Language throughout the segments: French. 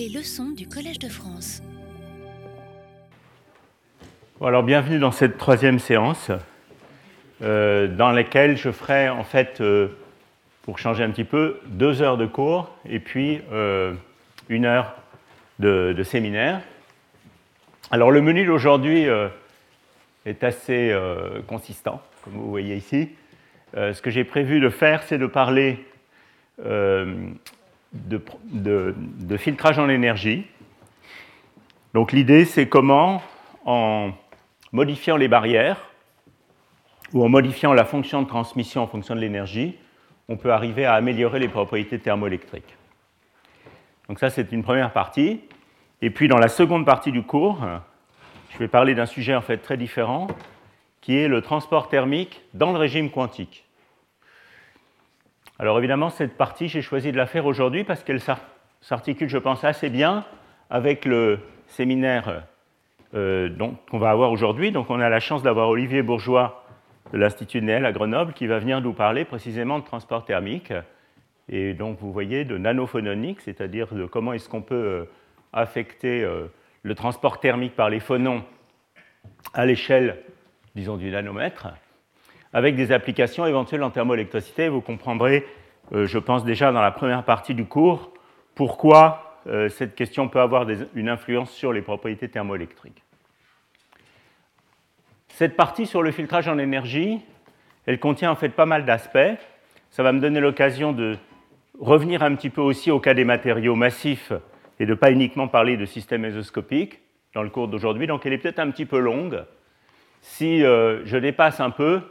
Les leçons du Collège de France. alors bienvenue dans cette troisième séance euh, dans laquelle je ferai en fait, euh, pour changer un petit peu, deux heures de cours et puis euh, une heure de, de, séminaire. Alors le menu d'aujourd'hui est assez consistant, comme vous voyez ici. ce que j'ai prévu de faire, c'est de parler de, filtrage en énergie. Donc l'idée, c'est comment, en modifiant les barrières ou en modifiant la fonction de transmission en fonction de l'énergie, on peut arriver à améliorer les propriétés thermoélectriques. Donc ça, c'est une première partie. Et puis dans la seconde partie du cours, je vais parler d'un sujet en fait très différent, qui est le transport thermique dans le régime quantique. Alors évidemment, cette partie, j'ai choisi de la faire aujourd'hui parce qu'elle s'articule, je pense, assez bien avec le séminaire euh, qu'on va avoir aujourd'hui. Donc on a la chance d'avoir Olivier Bourgeois de l'Institut Néel à Grenoble qui va venir nous parler précisément de transport thermique. Et donc vous voyez de nanophononique, c'est-à-dire de comment est-ce qu'on peut euh, affecter euh, le transport thermique par les phonons à l'échelle, disons, du nanomètre avec des applications éventuelles en thermoélectricité. Vous comprendrez, je pense déjà dans la première partie du cours, pourquoi euh, cette question peut avoir une influence sur les propriétés thermoélectriques. Cette partie sur le filtrage en énergie, elle contient en fait pas mal d'aspects. Ça va me donner l'occasion de revenir un petit peu aussi au cas des matériaux massifs et de ne pas uniquement parler de systèmes mésoscopiques dans le cours d'aujourd'hui. Donc elle est peut-être un petit peu longue. Si euh, je dépasse un peu,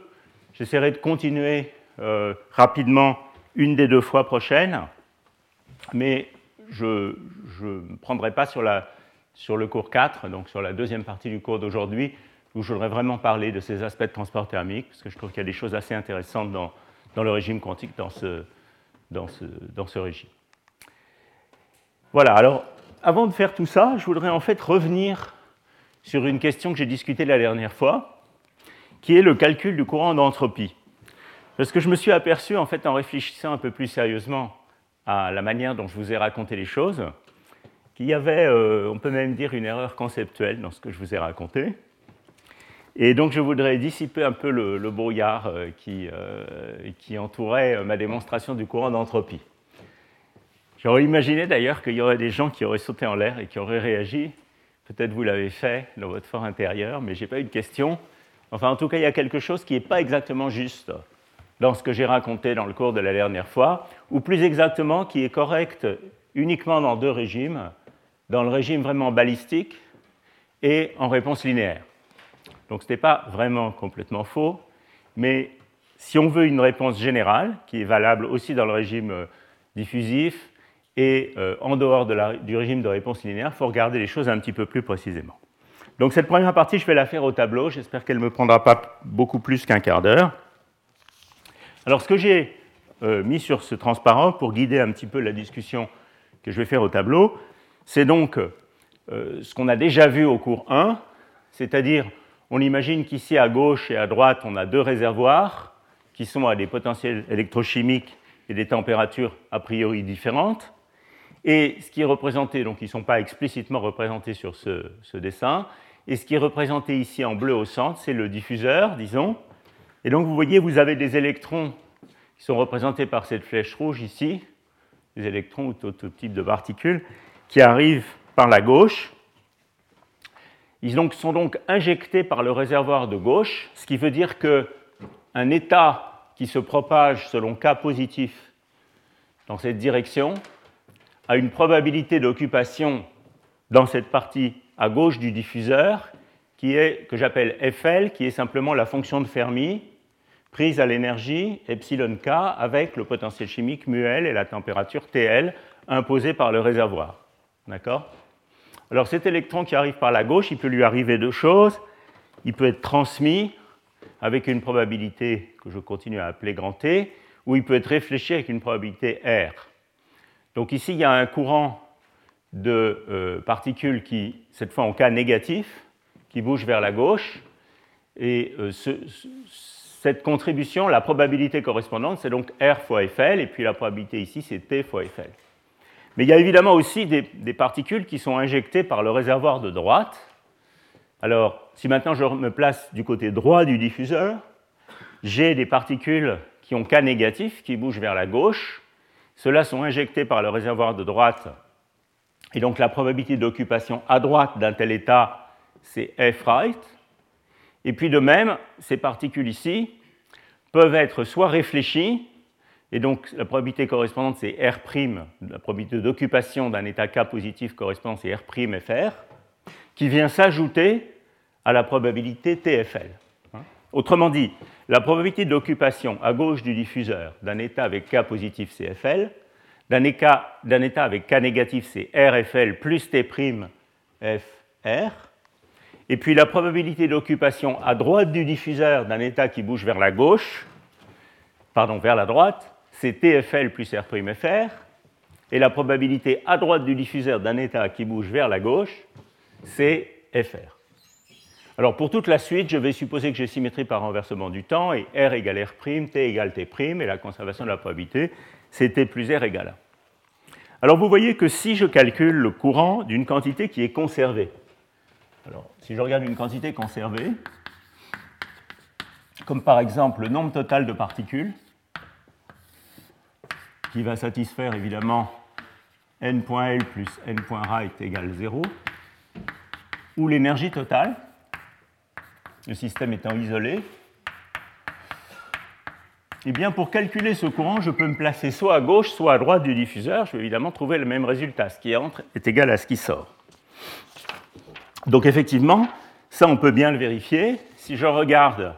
J'essaierai de continuer euh, rapidement une des deux fois prochaines, mais je ne prendrai pas sur, le cours 4, donc sur la deuxième partie du cours d'aujourd'hui, où je voudrais vraiment parler de ces aspects de transport thermique, parce que je trouve qu'il y a des choses assez intéressantes dans, le régime quantique, dans, ce, dans ce régime. Voilà, alors avant de faire tout ça, je voudrais en fait revenir sur une question que j'ai discutée la dernière fois, qui est le calcul du courant d'entropie. Parce que je me suis aperçu, en fait, en réfléchissant un peu plus sérieusement à la manière dont je vous ai raconté les choses, qu'il y avait, euh, on peut même dire, une erreur conceptuelle dans ce que je vous ai raconté. Et donc, je voudrais dissiper un peu le, brouillard euh, qui, euh, qui, entourait ma démonstration du courant d'entropie. J'aurais imaginé d'ailleurs qu'il y aurait des gens qui auraient sauté en l'air et qui auraient réagi. Peut-être vous l'avez fait dans votre fort intérieur, mais je n'ai pas eu de question. Enfin, en tout cas, il y a quelque chose qui n'est pas exactement juste dans ce que j'ai raconté dans le cours de la dernière fois, ou plus exactement, qui est correct uniquement dans deux régimes, dans le régime vraiment balistique et en réponse linéaire. Donc ce n'est pas vraiment complètement faux, mais si on veut une réponse générale, qui est valable aussi dans le régime euh, diffusif et euh, en dehors du régime de réponse linéaire, il faut regarder les choses un petit peu plus précisément. Donc cette première partie, je vais la faire au tableau. J'espère qu'elle ne me prendra pas beaucoup plus qu'un quart d'heure. Alors ce que j'ai euh, mis sur ce transparent pour guider un petit peu la discussion que je vais faire au tableau, c'est donc euh, ce qu'on a déjà vu au cours 1, c'est-à-dire on imagine qu'ici à gauche et à droite, on a deux réservoirs qui sont à des potentiels électrochimiques et des températures a priori différentes. Et ce qui est représenté, donc ils ne sont pas explicitement représentés sur ce dessin, et ce qui est représenté ici en bleu au centre, c'est le diffuseur, disons. Et donc vous voyez, vous avez des électrons qui sont représentés par cette flèche rouge ici, des électrons ou tout, type de particules, qui arrivent par la gauche. Ils sont donc injectés par le réservoir de gauche, ce qui veut dire qu'un état qui se propage selon K positif dans cette direction a une probabilité d'occupation dans cette partie à gauche du diffuseur, qui est, que j'appelle FL, qui est simplement la fonction de Fermi prise à l'énergie epsilon k avec le potentiel chimique muel et la température TL imposée par le réservoir. D'accord? Alors cet électron qui arrive par la gauche, il peut lui arriver deux choses. Il peut être transmis avec une probabilité que je continue à appeler grand T, ou il peut être réfléchi avec une probabilité R. Donc ici, il y a un courant de euh, particules qui, cette fois en cas négatif, qui bougent vers la gauche. Et euh, cette contribution, la probabilité correspondante, c'est donc R fois FL, et puis la probabilité ici, c'est T fois FL. Mais il y a évidemment aussi des, particules qui sont injectées par le réservoir de droite. Alors, si maintenant je me place du côté droit du diffuseur, j'ai des particules qui ont K négatif, qui bougent vers la gauche. Ceux-là sont injectés par le réservoir de droite. Et donc la probabilité d'occupation à droite d'un tel état, c'est F right. Et puis de même, ces particules ici peuvent être soit réfléchies, et donc la probabilité correspondante c'est R', la probabilité d'occupation d'un état K positif correspondant c'est R' FR, qui vient s'ajouter à la probabilité TFL. Autrement dit, la probabilité d'occupation à gauche du diffuseur d'un état avec K positif CFL, d'un état, avec K négatif c'est RFL plus T' FR, et puis la probabilité d'occupation à droite du diffuseur d'un état qui bouge vers la gauche, pardon, vers la droite, c'est TFL plus R'FR, et la probabilité à droite du diffuseur d'un état qui bouge vers la gauche, c'est FR. Alors pour toute la suite, je vais supposer que j'ai symétrie par renversement du temps, et R égale R', T égale T', et la conservation de la probabilité, c'est T plus R égale 1. Alors vous voyez que si je calcule le courant d'une quantité qui est conservée, alors si je regarde une quantité conservée, comme par exemple le nombre total de particules, qui va satisfaire évidemment n.L plus n.right égale 0, ou l'énergie totale, le système étant isolé, eh bien, pour calculer ce courant, je peux me placer soit à gauche, soit à droite du diffuseur. Je vais évidemment trouver le même résultat. Ce qui entre est égal à ce qui sort. Donc, effectivement, ça, on peut bien le vérifier. Si je regarde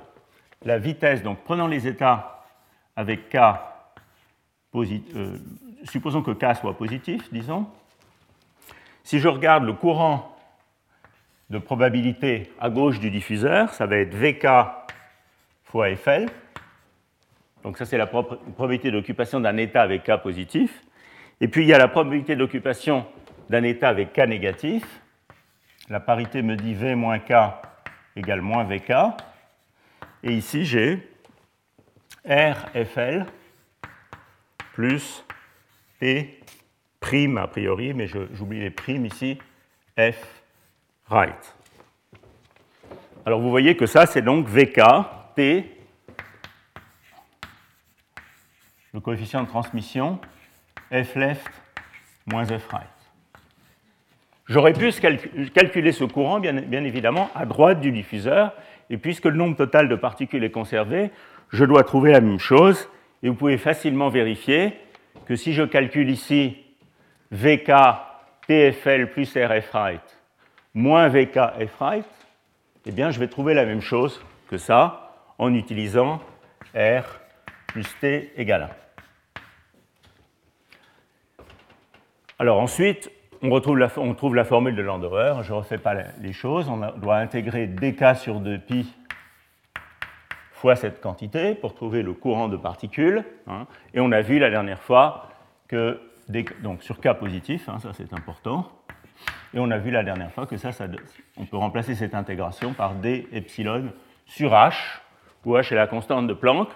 la vitesse, donc prenons les états avec K, euh, supposons que K soit positif, disons. Si je regarde le courant de probabilité à gauche du diffuseur, ça va être VK fois FL. Donc ça, c'est la probabilité d'occupation d'un état avec K positif. Et puis, il y a la probabilité d'occupation d'un état avec K négatif. La parité me dit V moins K égale moins VK. Et ici, j'ai RFL plus P prime a priori, mais j'oublie les primes ici, F right. Alors vous voyez que ça, c'est donc VK, T, le coefficient de transmission, F left moins F right. J'aurais pu calculer ce courant, bien, évidemment, à droite du diffuseur, et puisque le nombre total de particules est conservé, je dois trouver la même chose, et vous pouvez facilement vérifier que si je calcule ici VK TFL plus RF right moins VK F right, eh bien, je vais trouver la même chose que ça en utilisant R plus T égale 1. Alors ensuite, on, retrouve la, trouve la formule de Landauer. Je ne refais pas les choses. On doit intégrer dk sur 2pi fois cette quantité pour trouver le courant de particules. Hein. Et on a vu la dernière fois que, donc sur k positif, hein, ça c'est important, et on a vu la dernière fois que ça, on peut remplacer cette intégration par d epsilon sur h, où h est la constante de Planck.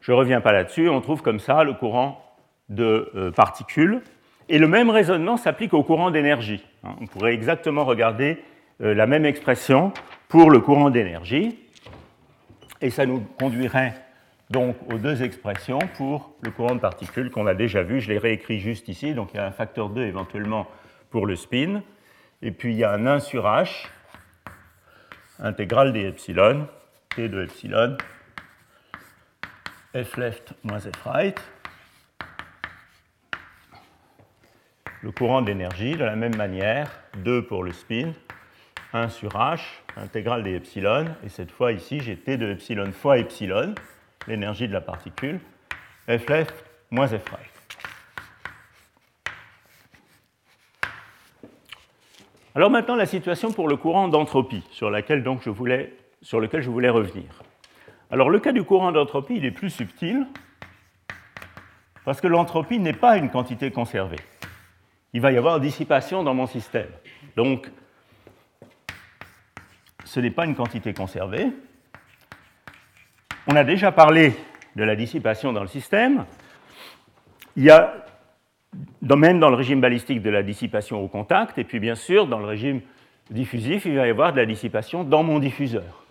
Je ne reviens pas là-dessus. On trouve comme ça le courant de euh, particules. Et le même raisonnement s'applique au courant d'énergie. Hein. on pourrait exactement regarder euh, la même expression pour le courant d'énergie. Et ça nous conduirait donc aux deux expressions pour le courant de particules qu'on a déjà vu. Je les réécris juste ici. Donc il y a un facteur 2 éventuellement pour le spin. Et puis il y a un 1 sur h, intégrale des epsilon, t de epsilon, f left moins f right. Le courant d'énergie, de la même manière, 2 pour le spin, 1 sur h, intégrale des epsilon, et cette fois ici j'ai t de epsilon fois epsilon, l'énergie de la particule, f left moins f. Alors maintenant, la situation pour le courant d'entropie, sur, sur lequel je voulais revenir. Alors le cas du courant d'entropie, il est plus subtil, parce que l'entropie n'est pas une quantité conservée. Il va y avoir dissipation dans mon système. Donc, ce n'est pas une quantité conservée. On a déjà parlé de la dissipation dans le système. Il y a même dans le régime balistique de la dissipation au contact, et puis bien sûr, dans le régime diffusif, il va y avoir de la dissipation dans mon diffuseur.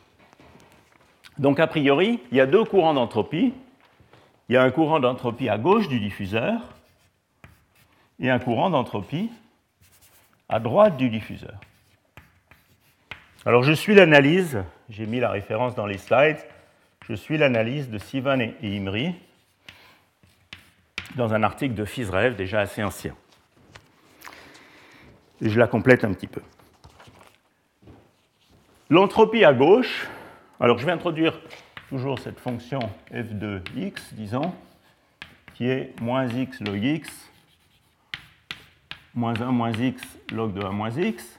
Donc a priori, il y a deux courants d'entropie. Il y a un courant d'entropie à gauche du diffuseur et un courant d'entropie à droite du diffuseur. Alors je suis l'analyse, j'ai mis la référence dans les slides, je suis l'analyse de Sivan et Imri dans un article de FISREV déjà assez ancien. Et je la complète un petit peu. L'entropie à gauche, alors je vais introduire toujours cette fonction f de x, disons, qui est moins x log x, moins 1 moins x log de 1 moins x,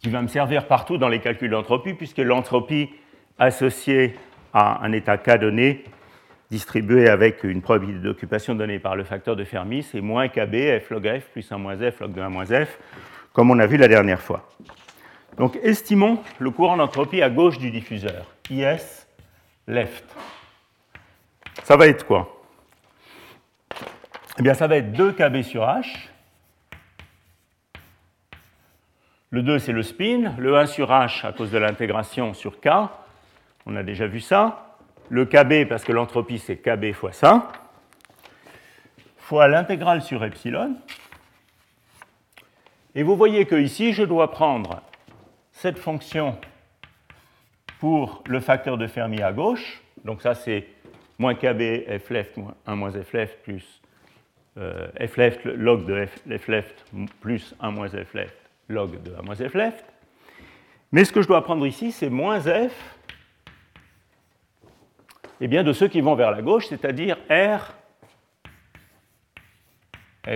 qui va me servir partout dans les calculs d'entropie, puisque l'entropie associée à un état K donné, distribué avec une probabilité d'occupation donnée par le facteur de Fermi, c'est moins KB f log f plus 1 moins f log de 1 moins f, comme on a vu la dernière fois. Donc estimons le courant d'entropie à gauche du diffuseur, IS left. Ça va être quoi? Eh bien, ça va être 2 kb sur h. Le 2, c'est le spin. Le 1 sur h, à cause de l'intégration sur k. On a déjà vu ça. Le kb, parce que l'entropie, c'est kb fois ça. Fois l'intégrale sur epsilon. Et vous voyez que ici, je dois prendre cette fonction pour le facteur de Fermi à gauche. Donc ça, c'est moins kb f left 1 moins f left plus euh, f left log de f, left plus 1 moins f left log de 1 moins f left. Mais ce que je dois prendre ici, c'est moins f eh bien, de ceux qui vont vers la gauche, c'est-à-dire r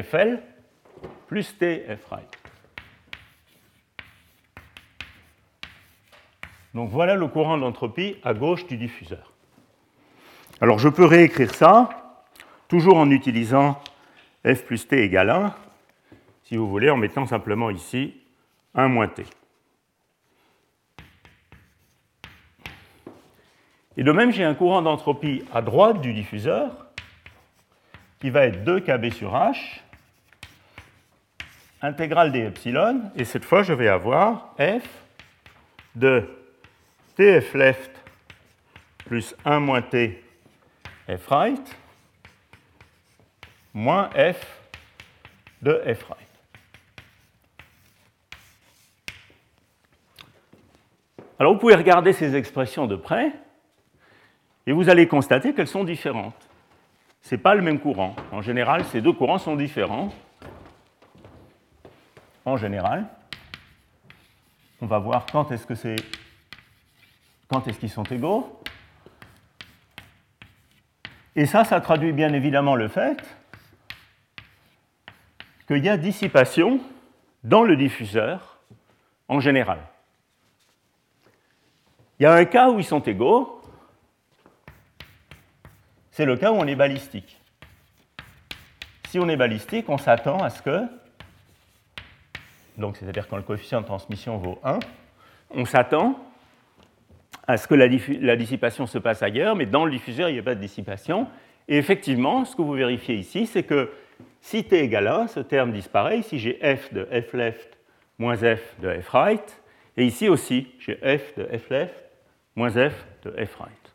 fl plus t f right. Donc voilà le courant d'entropie à gauche du diffuseur. Alors je peux réécrire ça, toujours en utilisant f plus t égale 1, si vous voulez, en mettant simplement ici 1 moins t. Et de même, j'ai un courant d'entropie à droite du diffuseur qui va être 2 kb sur h, intégrale des epsilon, et cette fois je vais avoir f de tf left plus 1 moins t f right moins f de f right. Alors vous pouvez regarder ces expressions de près et vous allez constater qu'elles sont différentes. Ce n'est pas le même courant. En général, ces deux courants sont différents. En général, on va voir quand est-ce que c'est quand est-ce qu'ils sont égaux Et ça, ça traduit bien évidemment le fait qu'il y a dissipation dans le diffuseur en général. Il y a un cas où ils sont égaux, c'est le cas où on est balistique. Si on est balistique, on s'attend à ce que, donc c'est-à-dire quand le coefficient de transmission vaut 1, on s'attend à ce que la, dissipation se passe ailleurs, mais dans le diffuseur, il n'y a pas de dissipation. Et effectivement, ce que vous vérifiez ici, c'est que si t égale 1, ce terme disparaît. Ici, j'ai f de f left moins f de f right. Et ici aussi, j'ai f de f left moins f de f right.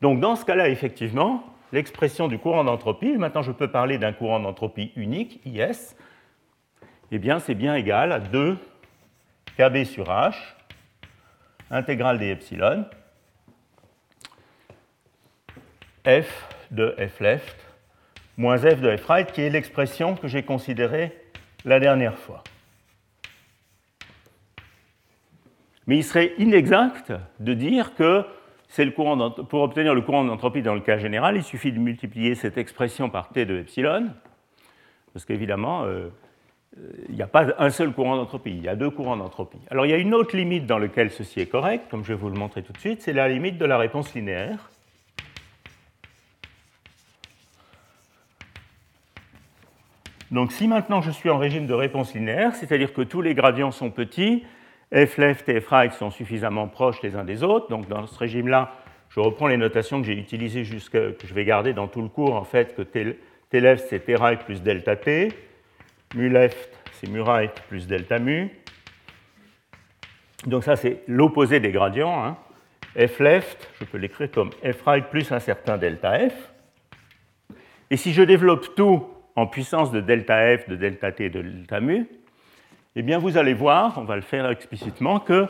Donc dans ce cas-là, effectivement, l'expression du courant d'entropie, maintenant je peux parler d'un courant d'entropie unique, IS, eh bien c'est bien égal à 2 kb sur h intégrale des epsilon, f de f left moins f de f qui est l'expression que j'ai considérée la dernière fois. Mais il serait inexact de dire que le courant pour obtenir le courant d'entropie dans le cas général, il suffit de multiplier cette expression par t de epsilon, parce qu'évidemment, euh, il n'y a pas un seul courant d'entropie, il y a deux courants d'entropie. Alors il y a une autre limite dans laquelle ceci est correct, comme je vais vous le montrer tout de suite, c'est la limite de la réponse linéaire. Donc si maintenant je suis en régime de réponse linéaire, c'est-à-dire que tous les gradients sont petits, f left et f right sont suffisamment proches les uns des autres, donc dans ce régime-là, je reprends les notations que j'ai utilisées jusqu'à que je vais garder dans tout le cours, en fait, que T, left c'est T right plus delta T, mu left c'est mu right plus delta mu. Donc ça c'est l'opposé des gradients. Hein. F left, je peux l'écrire comme F right plus un certain delta F. Et si je développe tout en puissance de delta F, de delta T, de delta mu, eh bien vous allez voir, on va le faire explicitement, que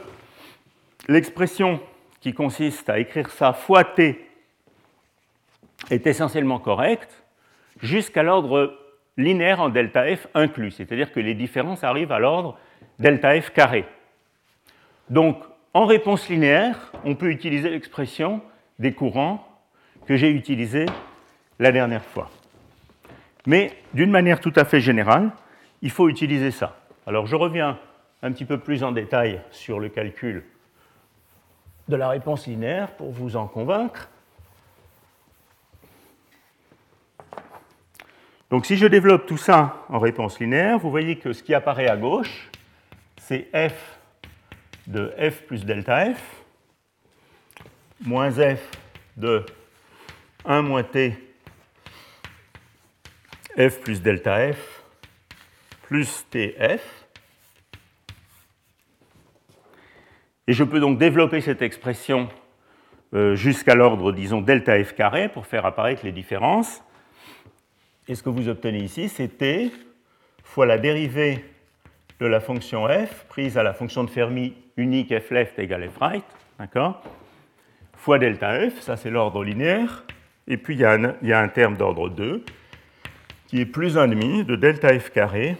l'expression qui consiste à écrire ça fois t est essentiellement correcte jusqu'à l'ordre linéaire en delta f inclus, c'est-à-dire que les différences arrivent à l'ordre delta f carré. Donc, en réponse linéaire, on peut utiliser l'expression des courants que j'ai utilisée la dernière fois. Mais d'une manière tout à fait générale, il faut utiliser ça. Alors je reviens un petit peu plus en détail sur le calcul de la réponse linéaire pour vous en convaincre. Donc si je développe tout ça en réponse linéaire, vous voyez que ce qui apparaît à gauche, c'est f de f plus delta f, moins f de 1 moins t f plus delta f plus tf. Et je peux donc développer cette expression euh, jusqu'à l'ordre, disons, delta f carré pour faire apparaître les différences. Et ce que vous obtenez ici, c'est t fois la dérivée de la fonction f prise à la fonction de Fermi unique f left égale f right, d'accord? Fois delta f, ça c'est l'ordre linéaire, et puis il y il y a un terme d'ordre 2 qui est plus 1,5 de delta f carré,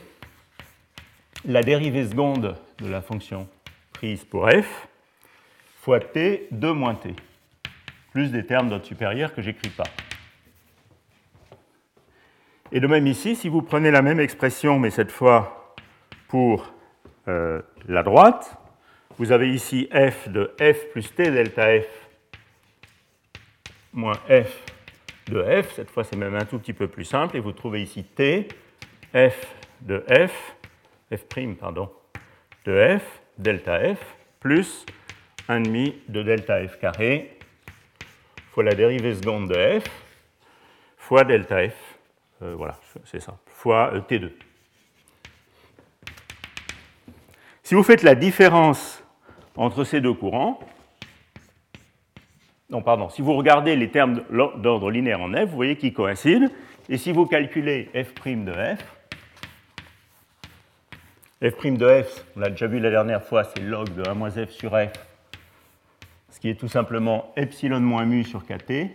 la dérivée seconde de la fonction prise pour f fois t 2 moins t, plus des termes d'ordre supérieur que j'écris pas. Et de même ici, si vous prenez la même expression, mais cette fois pour euh, la droite, vous avez ici f de f plus t delta f moins f de f. Cette fois, c'est même un tout petit peu plus simple. Et vous trouvez ici t, f de f, f' pardon, de f, delta f, plus 1,5 de delta f carré fois la dérivée seconde de f fois delta f. Euh, voilà, c'est ça, fois euh, t2. Si vous faites la différence entre ces deux courants, non, pardon, si vous regardez les termes d'ordre linéaire en f, vous voyez qu'ils coïncident. Et si vous calculez f' de f, f' de f, on l'a déjà vu la dernière fois, c'est log de 1 moins f sur f, ce qui est tout simplement epsilon moins mu sur kt,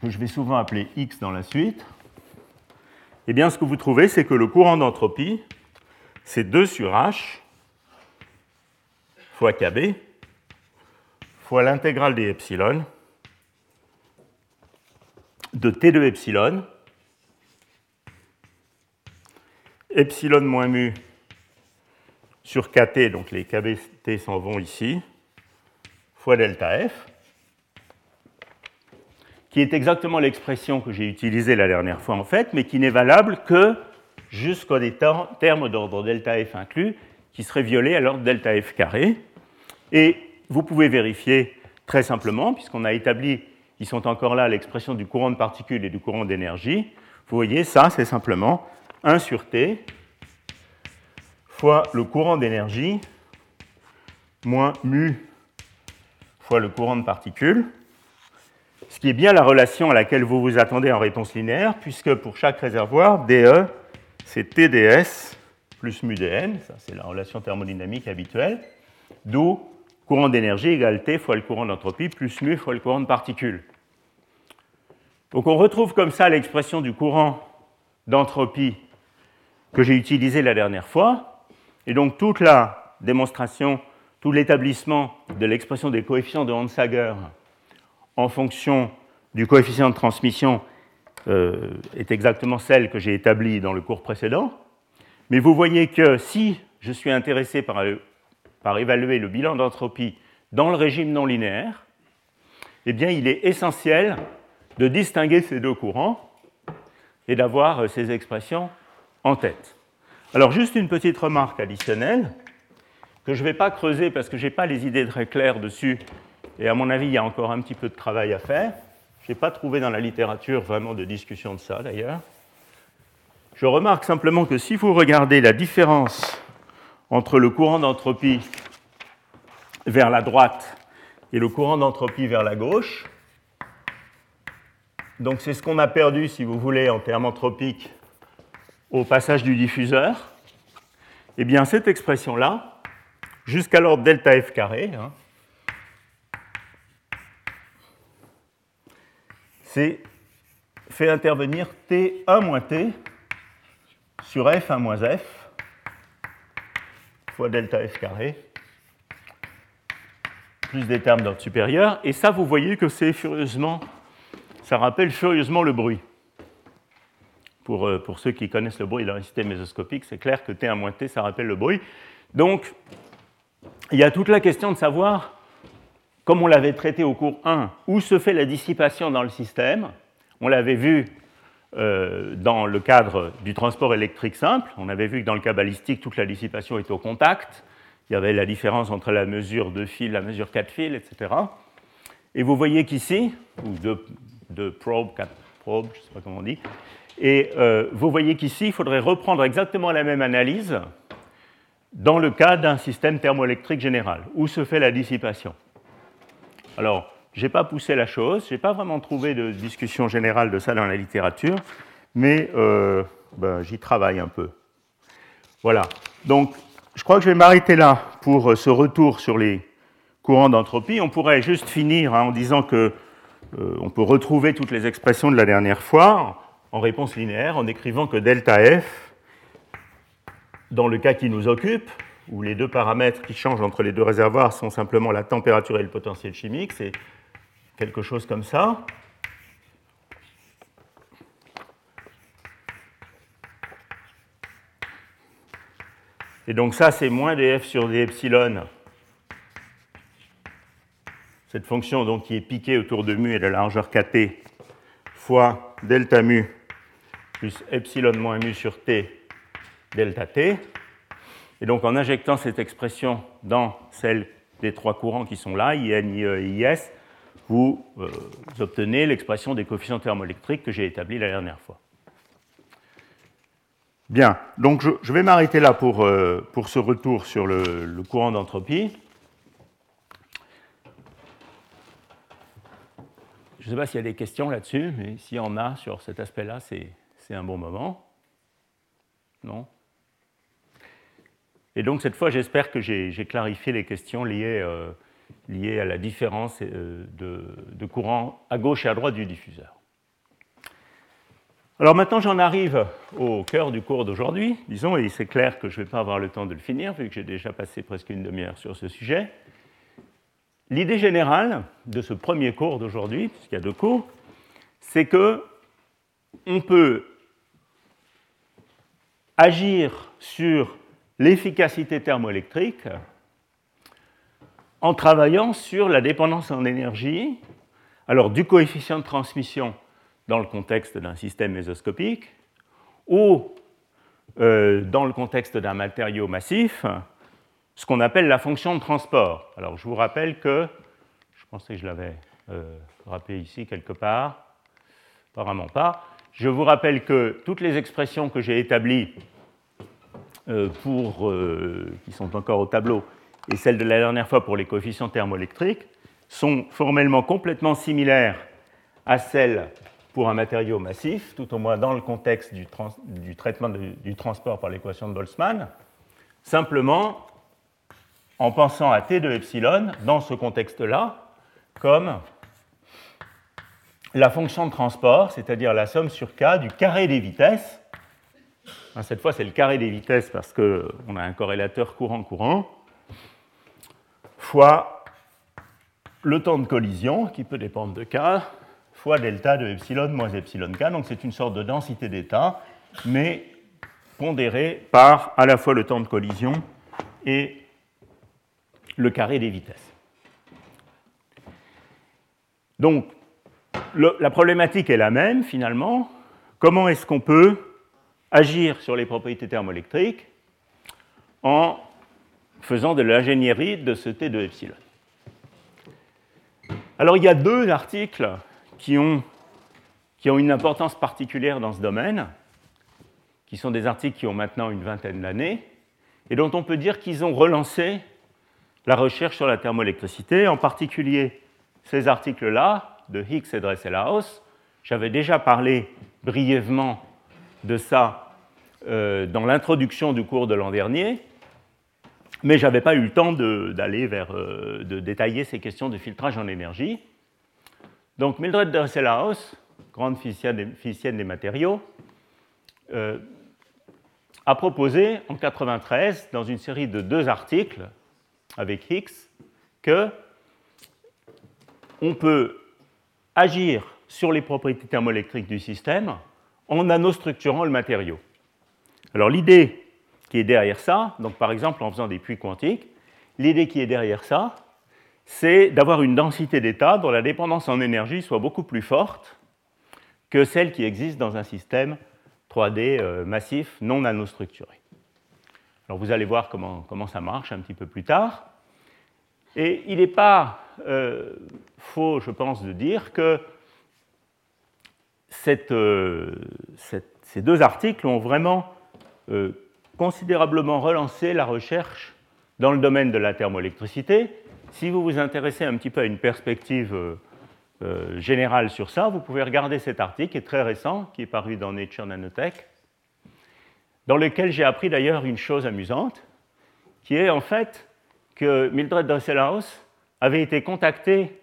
que je vais souvent appeler x dans la suite. Eh bien, ce que vous trouvez, c'est que le courant d'entropie, c'est 2 sur h fois kb, fois l'intégrale des epsilon de t de epsilon, epsilon moins mu sur kt, donc les kbt s'en vont ici, fois delta f, qui est exactement l'expression que j'ai utilisée la dernière fois en fait, mais qui n'est valable que jusqu'au termes d'ordre delta f inclus, qui serait violé à l'ordre delta f carré. Et vous pouvez vérifier très simplement, puisqu'on a établi qu'ils sont encore là l'expression du courant de particules et du courant d'énergie. Vous voyez, ça, c'est simplement 1 sur T fois le courant d'énergie moins mu fois le courant de particules, ce qui est bien la relation à laquelle vous vous attendez en réponse linéaire, puisque pour chaque réservoir, DE, c'est TDS plus mu dN, ça c'est la relation thermodynamique habituelle, d'où courant d'énergie égale T fois le courant d'entropie plus mu fois le courant de particules. Donc on retrouve comme ça l'expression du courant d'entropie que j'ai utilisé la dernière fois. Et donc toute la démonstration, tout l'établissement de l'expression des coefficients de Hansager en fonction du coefficient de transmission euh, est exactement celle que j'ai établie dans le cours précédent. Mais vous voyez que si je suis intéressé par par évaluer le bilan d'entropie dans le régime non linéaire, eh bien, il est essentiel de distinguer ces deux courants et d'avoir euh, ces expressions en tête. Alors, juste une petite remarque additionnelle que je ne vais pas creuser parce que je n'ai pas les idées très claires dessus et à mon avis, il y a encore un petit peu de travail à faire. Je n'ai pas trouvé dans la littérature vraiment de discussion de ça d'ailleurs. Je remarque simplement que si vous regardez la différence entre le courant d'entropie vers la droite et le courant d'entropie vers la gauche, donc c'est ce qu'on a perdu, si vous voulez, en termes anthropiques au passage du diffuseur, eh bien cette expression-là, jusqu'à l'ordre delta f carré, hein, c'est fait intervenir T1 moins T sur F1 moins F fois delta F carré plus des termes d'ordre supérieur. Et ça, vous voyez que c'est furieusement, ça rappelle furieusement le bruit. Pour, euh, pour ceux qui connaissent le bruit dans un système mésoscopique, c'est clair que T1 moins T, ça rappelle le bruit. Donc, il y a toute la question de savoir comme on l'avait traité au cours 1, où se fait la dissipation dans le système. On l'avait vu euh, dans le cadre du transport électrique simple. On avait vu que dans le cas balistique, toute la dissipation est au contact. Il y avait la différence entre la mesure de fil, la mesure 4 fils, etc. Et vous voyez qu'ici, ou de, probe, 4 probes, je ne sais pas comment on dit, et euh, vous voyez qu'ici, il faudrait reprendre exactement la même analyse dans le cas d'un système thermoélectrique général, où se fait la dissipation? Alors, je n'ai pas poussé la chose, je n'ai pas vraiment trouvé de discussion générale de ça dans la littérature, mais euh, ben, j'y travaille un peu. Voilà. Donc, je crois que je vais m'arrêter là pour euh, ce retour sur les courants d'entropie. On pourrait juste finir hein, en disant que euh, on peut retrouver toutes les expressions de la dernière fois en réponse linéaire en écrivant que delta F, dans le cas qui nous occupe, où les deux paramètres qui changent entre les deux réservoirs sont simplement la température et le potentiel chimique, c'est quelque chose comme ça. Et donc ça, c'est moins df sur d epsilon. Cette fonction donc, qui est piquée autour de mu et de la largeur kt fois delta mu plus epsilon moins mu sur t delta t. Et donc en injectant cette expression dans celle des trois courants qui sont là, IN, IE et IS, vous, euh, obtenez l'expression des coefficients thermoélectriques que j'ai établie la dernière fois. Bien, donc je, vais m'arrêter là pour, euh, pour, ce retour sur le, courant d'entropie. Je ne sais pas s'il y a des questions là-dessus, mais s'il y en a sur cet aspect-là, c'est un bon moment. Non? Et donc cette fois, j'espère que j'ai clarifié les questions liées, euh, liées, à la différence euh, de, courant à gauche et à droite du diffuseur. Alors maintenant, j'en arrive au cœur du cours d'aujourd'hui, disons, et c'est clair que je ne vais pas avoir le temps de le finir, vu que j'ai déjà passé presque une demi-heure sur ce sujet. L'idée générale de ce premier cours d'aujourd'hui, puisqu'il y a deux cours, c'est que on peut agir sur l'efficacité thermoélectrique en travaillant sur la dépendance en énergie, alors du coefficient de transmission dans le contexte d'un système mésoscopique, ou euh, dans le contexte d'un matériau massif, ce qu'on appelle la fonction de transport. Alors je vous rappelle que, je pensais que je l'avais euh, rappelé ici quelque part, apparemment pas, je vous rappelle que toutes les expressions que j'ai établies euh, pour, qui sont encore au tableau et celles de la dernière fois pour les coefficients thermoélectriques sont formellement complètement similaires à celles pour un matériau massif, tout au moins dans le contexte du, traitement du transport par l'équation de Boltzmann, simplement en pensant à T de epsilon dans ce contexte-là comme la fonction de transport, c'est-à-dire la somme sur k du carré des vitesses. Cette fois, c'est le carré des vitesses parce qu'on a un corrélateur courant-courant, fois le temps de collision, qui peut dépendre de k, fois delta de epsilon moins epsilon k. Donc c'est une sorte de densité d'état, mais pondérée par à la fois le temps de collision et le carré des vitesses. Donc la problématique est la même finalement. Comment est-ce qu'on peut agir sur les propriétés thermoélectriques en faisant de l'ingénierie de ce T de epsilon. Alors il y a deux articles qui ont, une importance particulière dans ce domaine, qui sont des articles qui ont maintenant une vingtaine d'années, et dont on peut dire qu'ils ont relancé la recherche sur la thermoélectricité, en particulier ces articles-là de Higgs et Dresselhaus. J'avais déjà parlé brièvement de ça euh, dans l'introduction du cours de l'an dernier, mais je n'avais pas eu le temps d'aller vers, euh, de détailler ces questions de filtrage en énergie. Donc Mildred Dresselhaus, grande physicienne des matériaux, euh, a proposé en 1993, dans une série de deux articles avec Higgs, que on peut agir sur les propriétés thermoélectriques du système en nanostructurant le matériau. Alors l'idée qui est derrière ça, donc par exemple en faisant des puits quantiques, l'idée qui est derrière ça, c'est d'avoir une densité d'état dont la dépendance en énergie soit beaucoup plus forte que celle qui existe dans un système 3D euh, massif non nanostructuré. Alors vous allez voir comment, comment, ça marche un petit peu plus tard. Et il n'est pas euh, faux, je pense, de dire que euh, ces deux articles ont vraiment considérablement relancé la recherche dans le domaine de la thermoélectricité. Si vous vous intéressez un petit peu à une perspective euh, générale sur ça, vous pouvez regarder cet article qui est très récent, qui est paru dans Nature Nanotech, dans lequel j'ai appris d'ailleurs une chose amusante, qui est en fait que Mildred Dresselhaus avait été contactée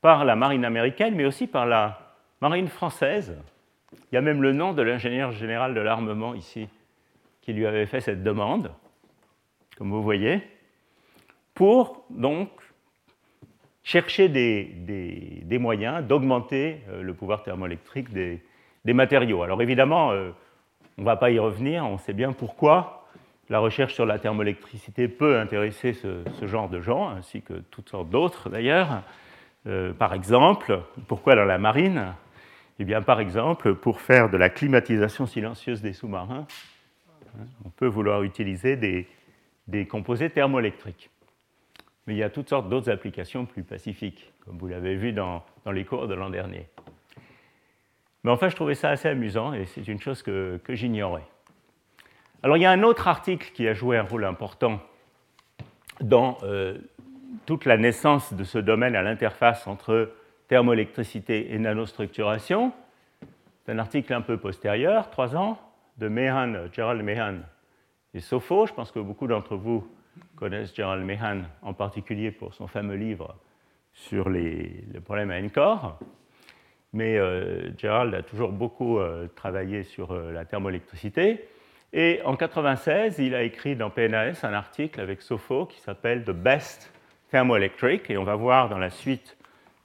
par la marine américaine, mais aussi par la marine française. Il y a même le nom de l'ingénieur général de l'armement ici qui lui avait fait cette demande, comme vous voyez, pour donc chercher des, moyens d'augmenter euh, le pouvoir thermoélectrique des, matériaux. Alors évidemment, euh, on ne va pas y revenir, on sait bien pourquoi la recherche sur la thermoélectricité peut intéresser ce, genre de gens, ainsi que toutes sortes d'autres d'ailleurs. Euh, par exemple, pourquoi dans la marine? Eh bien, par exemple, pour faire de la climatisation silencieuse des sous-marins, on peut vouloir utiliser des composés thermoélectriques. Mais il y a toutes sortes d'autres applications plus pacifiques, comme vous l'avez vu dans, les cours de l'an dernier. Mais enfin, je trouvais ça assez amusant et c'est une chose que, j'ignorais. Alors, il y a un autre article qui a joué un rôle important dans euh, toute la naissance de ce domaine à l'interface entre thermoélectricité et nanostructuration. C'est un article un peu postérieur, trois ans, de Mehan, Gerald Mehan et Sofo. Je pense que beaucoup d'entre vous connaissent Gerald Mehan, en particulier pour son fameux livre sur les, problèmes à NCOR. Mais euh, Gerald a toujours beaucoup euh, travaillé sur euh, la thermoélectricité. Et en 1996, il a écrit dans PNAS un article avec Sofo qui s'appelle The Best Thermoelectric. Et on va voir dans la suite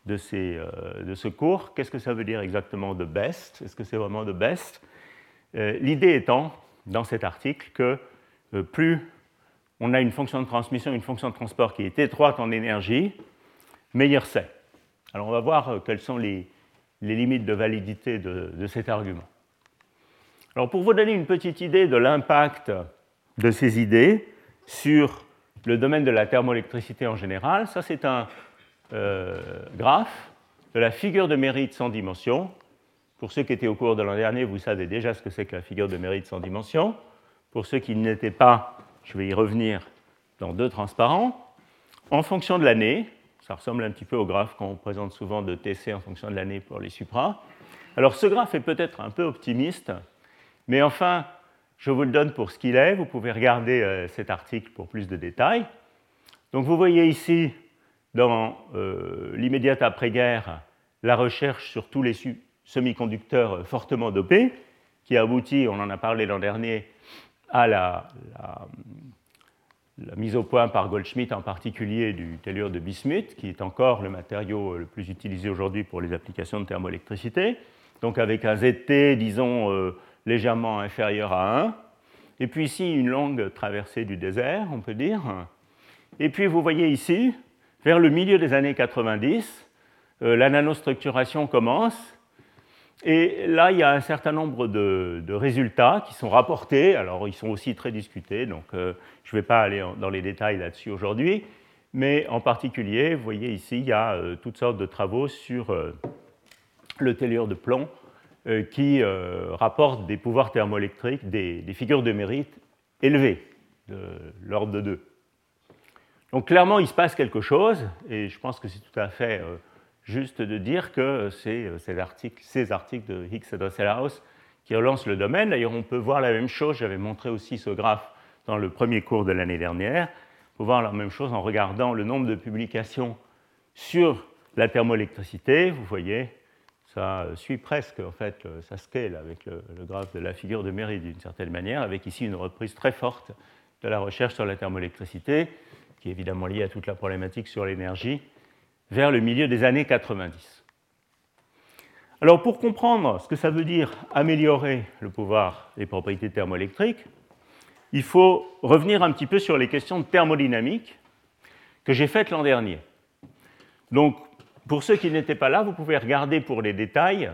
de, ces, de ce cours qu'est-ce que ça veut dire exactement The Best? Est-ce que c'est vraiment The Best? L'idée étant, dans cet article, que plus on a une fonction de transmission, une fonction de transport qui est étroite en énergie, meilleur c'est. Alors on va voir euh, quelles sont les, limites de validité de, cet argument. Alors pour vous donner une petite idée de l'impact de ces idées sur le domaine de la thermoélectricité en général, ça c'est un euh, graphe de la figure de mérite sans dimension. Pour ceux qui étaient au cours de l'an dernier, vous savez déjà ce que c'est que la figure de mérite sans dimension. Pour ceux qui n'étaient pas, je vais y revenir dans deux transparents. En fonction de l'année, ça ressemble un petit peu au graphe qu'on présente souvent de TC en fonction de l'année pour les supras. Alors ce graphe est peut-être un peu optimiste, mais enfin, je vous le donne pour ce qu'il est. Vous pouvez regarder euh, cet article pour plus de détails. Donc vous voyez ici, dans euh, l'immédiate après-guerre, la recherche sur tous les semi-conducteurs fortement dopés, qui a abouti, on en a parlé l'an dernier, à la, mise au point par Goldschmidt en particulier du tellure de bismuth, qui est encore le matériau le plus utilisé aujourd'hui pour les applications de thermoélectricité, donc avec un ZT, disons, euh, légèrement inférieur à 1. Et puis ici, une longue traversée du désert, on peut dire. Et puis vous voyez ici, vers le milieu des années 90, euh, la nanostructuration commence et là, il y a un certain nombre de, résultats qui sont rapportés. Alors, ils sont aussi très discutés, donc euh, je ne vais pas aller dans les détails là-dessus aujourd'hui. mais en particulier, vous voyez ici, il y a toutes sortes de travaux sur le tellure de plomb qui rapportent des pouvoirs thermoélectriques, des, des figures de mérite élevées, de l'ordre de 2. Donc clairement, il se passe quelque chose, et je pense que c'est tout à fait euh, juste de dire que c'est euh, ces articles, de Higgs et Dressel-House qui relancent le domaine. D'ailleurs, on peut voir la même chose, j'avais montré aussi ce graphe dans le premier cours de l'année dernière. On peut voir la même chose en regardant le nombre de publications sur la thermoélectricité. Vous voyez, ça euh, suit presque, en fait, ça scale avec le, le graphe de la figure de Méry d'une certaine manière, avec ici une reprise très forte de la recherche sur la thermoélectricité qui est évidemment lié à toute la problématique sur l'énergie, vers le milieu des années 90. Alors pour comprendre ce que ça veut dire améliorer le pouvoir des propriétés thermoélectriques, il faut revenir un petit peu sur les questions de thermodynamique que j'ai faites l'an dernier. Donc pour ceux qui n'étaient pas là, vous pouvez regarder pour les détails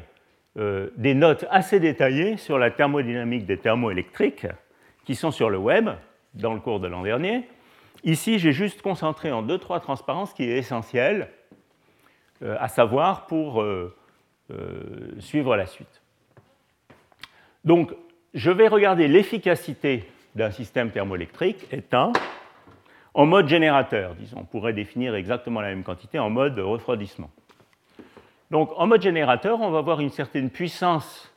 euh, des notes assez détaillées sur la thermodynamique des thermoélectriques qui sont sur le web dans le cours de l'an dernier. Ici, j'ai juste concentré en deux, trois transparences qui est essentiel, euh, à savoir pour euh, euh, suivre la suite. Donc, je vais regarder l'efficacité d'un système thermoélectrique éteint en mode générateur, disons. On pourrait définir exactement la même quantité en mode refroidissement. Donc, en mode générateur, on va voir une certaine puissance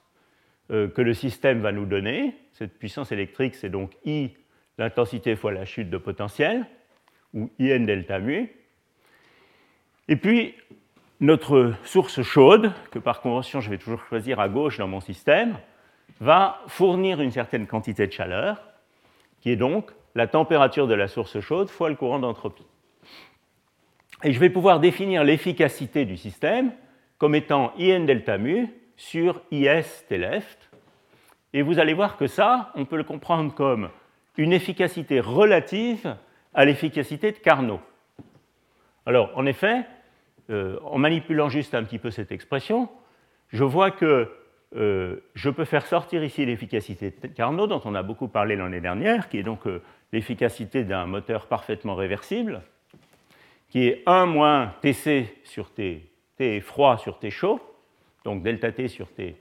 que le système va nous donner. Cette puissance électrique, c'est donc I l'intensité fois la chute de potentiel, ou IN delta mu. Et puis, notre source chaude, que par convention je vais toujours choisir à gauche dans mon système, va fournir une certaine quantité de chaleur, qui est donc la température de la source chaude fois le courant d'entropie. Et je vais pouvoir définir l'efficacité du système comme étant IN delta mu sur IS T left. Et vous allez voir que ça, on peut le comprendre comme une efficacité relative à l'efficacité de Carnot. Alors, en effet, euh, en manipulant juste un petit peu cette expression, je vois que euh, je peux faire sortir ici l'efficacité de Carnot, dont on a beaucoup parlé l'année dernière, qui est donc euh, l'efficacité d'un moteur parfaitement réversible, qui est 1 moins Tc sur T, T froid sur T chaud, donc delta T sur T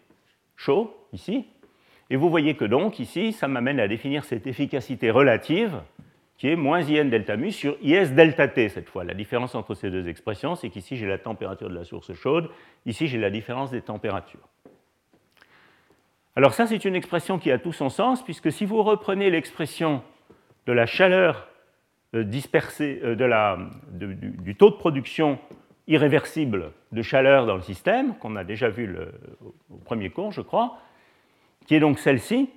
chaud, ici, et vous voyez que donc ici, ça m'amène à définir cette efficacité relative qui est moins IN delta mu sur IS delta T cette fois. La différence entre ces deux expressions, c'est qu'ici j'ai la température de la source chaude, ici j'ai la différence des températures. Alors ça, c'est une expression qui a tout son sens, puisque si vous reprenez l'expression de la chaleur euh, dispersée, euh, de la, du, taux de production irréversible de chaleur dans le système, qu'on a déjà vu au premier cours, je crois, qui est donc celle-ci,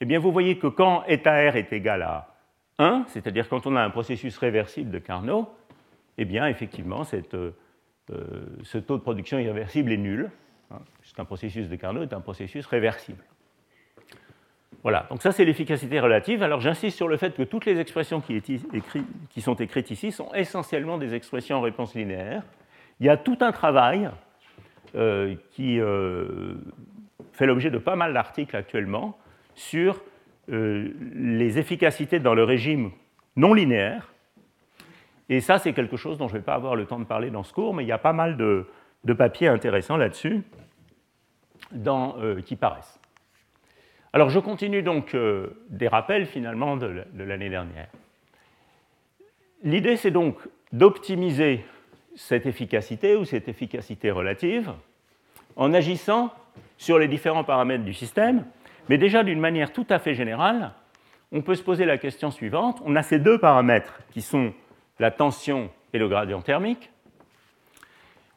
eh bien vous voyez que quand état R est égal à 1, c'est-à-dire quand on a un processus réversible de Carnot, eh bien effectivement euh, ce taux de production irréversible est nul, hein, puisqu'un processus de Carnot est un processus réversible. Voilà, donc ça c'est l'efficacité relative. Alors j'insiste sur le fait que toutes les expressions qui, sont écrites ici sont essentiellement des expressions en réponse linéaire. Il y a tout un travail euh, qui euh, fait l'objet de pas mal d'articles actuellement sur euh, les efficacités dans le régime non linéaire. Et ça, c'est quelque chose dont je ne vais pas avoir le temps de parler dans ce cours, mais il y a pas mal de, papiers intéressants là-dessus euh, qui paraissent. Alors, je continue donc euh, des rappels finalement de l'année dernière. L'idée, c'est donc d'optimiser cette efficacité ou cette efficacité relative en agissant sur les différents paramètres du système, mais déjà d'une manière tout à fait générale, on peut se poser la question suivante. On a ces deux paramètres qui sont la tension et le gradient thermique.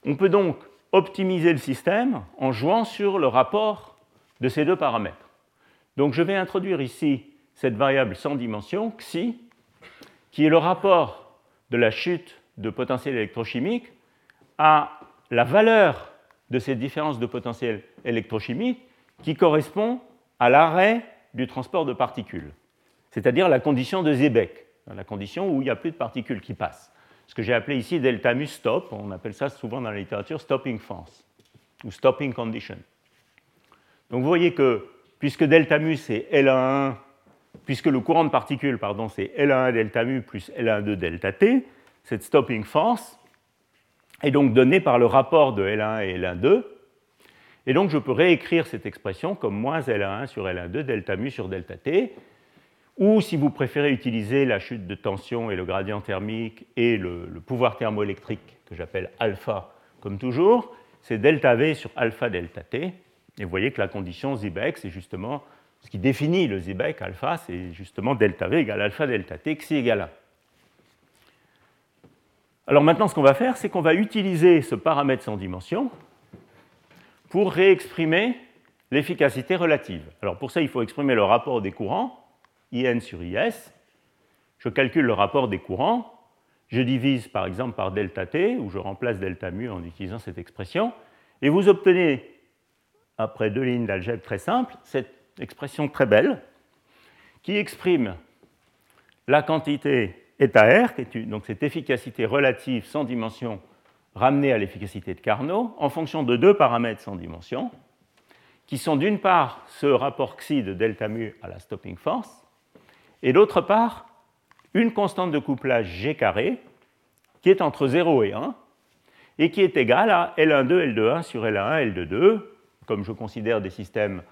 On peut donc optimiser le système en jouant sur le rapport de ces deux paramètres. Donc je vais introduire ici cette variable sans dimension, xi, qui est le rapport de la chute de potentiel électrochimique à la valeur de cette différence de potentiel électrochimique qui correspond à l'arrêt du transport de particules, c'est-à-dire la condition de Seebeck, la condition où il n'y a plus de particules qui passent. Ce que j'ai appelé ici delta mu stop, on appelle ça souvent dans la littérature stopping force ou stopping condition. Donc vous voyez que puisque delta mu c'est L1, puisque le courant de particules pardon, c'est L1 delta mu plus L1 delta T, cette stopping force est donc donnée par le rapport de L1 et L1,2. Et donc je peux réécrire cette expression comme moins L1 sur L1,2 delta mu sur delta T. Ou si vous préférez utiliser la chute de tension et le gradient thermique et le, pouvoir thermoélectrique que j'appelle alpha comme toujours, c'est delta V sur alpha delta T. Et vous voyez que la condition Zibek, c'est justement ce qui définit le Zibek alpha, c'est justement delta V égale alpha delta T, xi égale 1. Alors maintenant, ce qu'on va faire, c'est qu'on va utiliser ce paramètre sans dimension pour réexprimer l'efficacité relative. Alors pour ça, il faut exprimer le rapport des courants, IN sur IS. Je calcule le rapport des courants. Je divise par exemple par delta t, ou je remplace delta mu en utilisant cette expression. Et vous obtenez, après deux lignes d'algèbre très simples, cette expression très belle qui exprime la quantité eta donc cette efficacité relative sans dimension ramenée à l'efficacité de Carnot, en fonction de deux paramètres sans dimension, qui sont d'une part ce rapport xi de delta mu à la stopping force, et d'autre part une constante de couplage g carré, qui est entre 0 et 1, et qui est égale à L12, L21 sur L1, L22, comme je considère des systèmes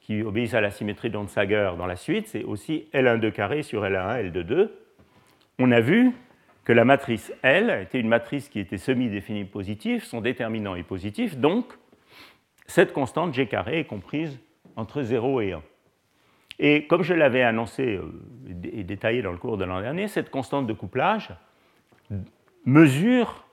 qui obéissent à la symétrie d'Onsager dans la suite, c'est aussi L12 carré sur L1, L22, on a vu que la matrice L était une matrice qui était semi-définie positive, son déterminant est positif, donc cette constante g carré est comprise entre 0 et 1. Et comme je l'avais annoncé euh, et détaillé dans le cours de l'an dernier, cette constante de couplage mesure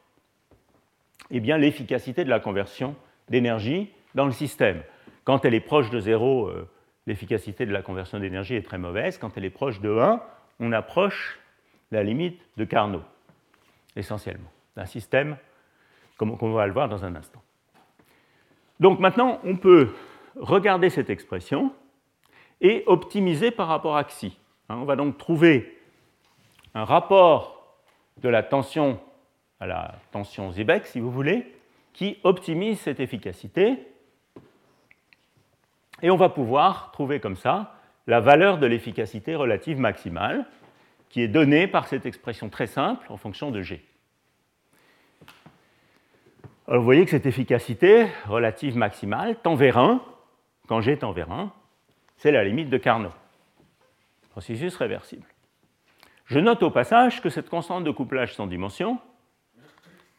eh l'efficacité de la conversion d'énergie dans le système. Quand elle est proche de 0, euh, l'efficacité de la conversion d'énergie est très mauvaise. Quand elle est proche de 1, on approche la limite de Carnot, essentiellement, d'un système comme on va le voir dans un instant. Donc maintenant, on peut regarder cette expression et optimiser par rapport à xi. Hein, on va donc trouver un rapport de la tension à la tension Zibek, si vous voulez, qui optimise cette efficacité. Et on va pouvoir trouver comme ça la valeur de l'efficacité relative maximale, qui est donné par cette expression très simple en fonction de G. Alors vous voyez que cette efficacité relative maximale tend vers 1, quand G tend vers 1, c'est la limite de Carnot. Processus réversible. Je note au passage que cette constante de couplage sans dimension,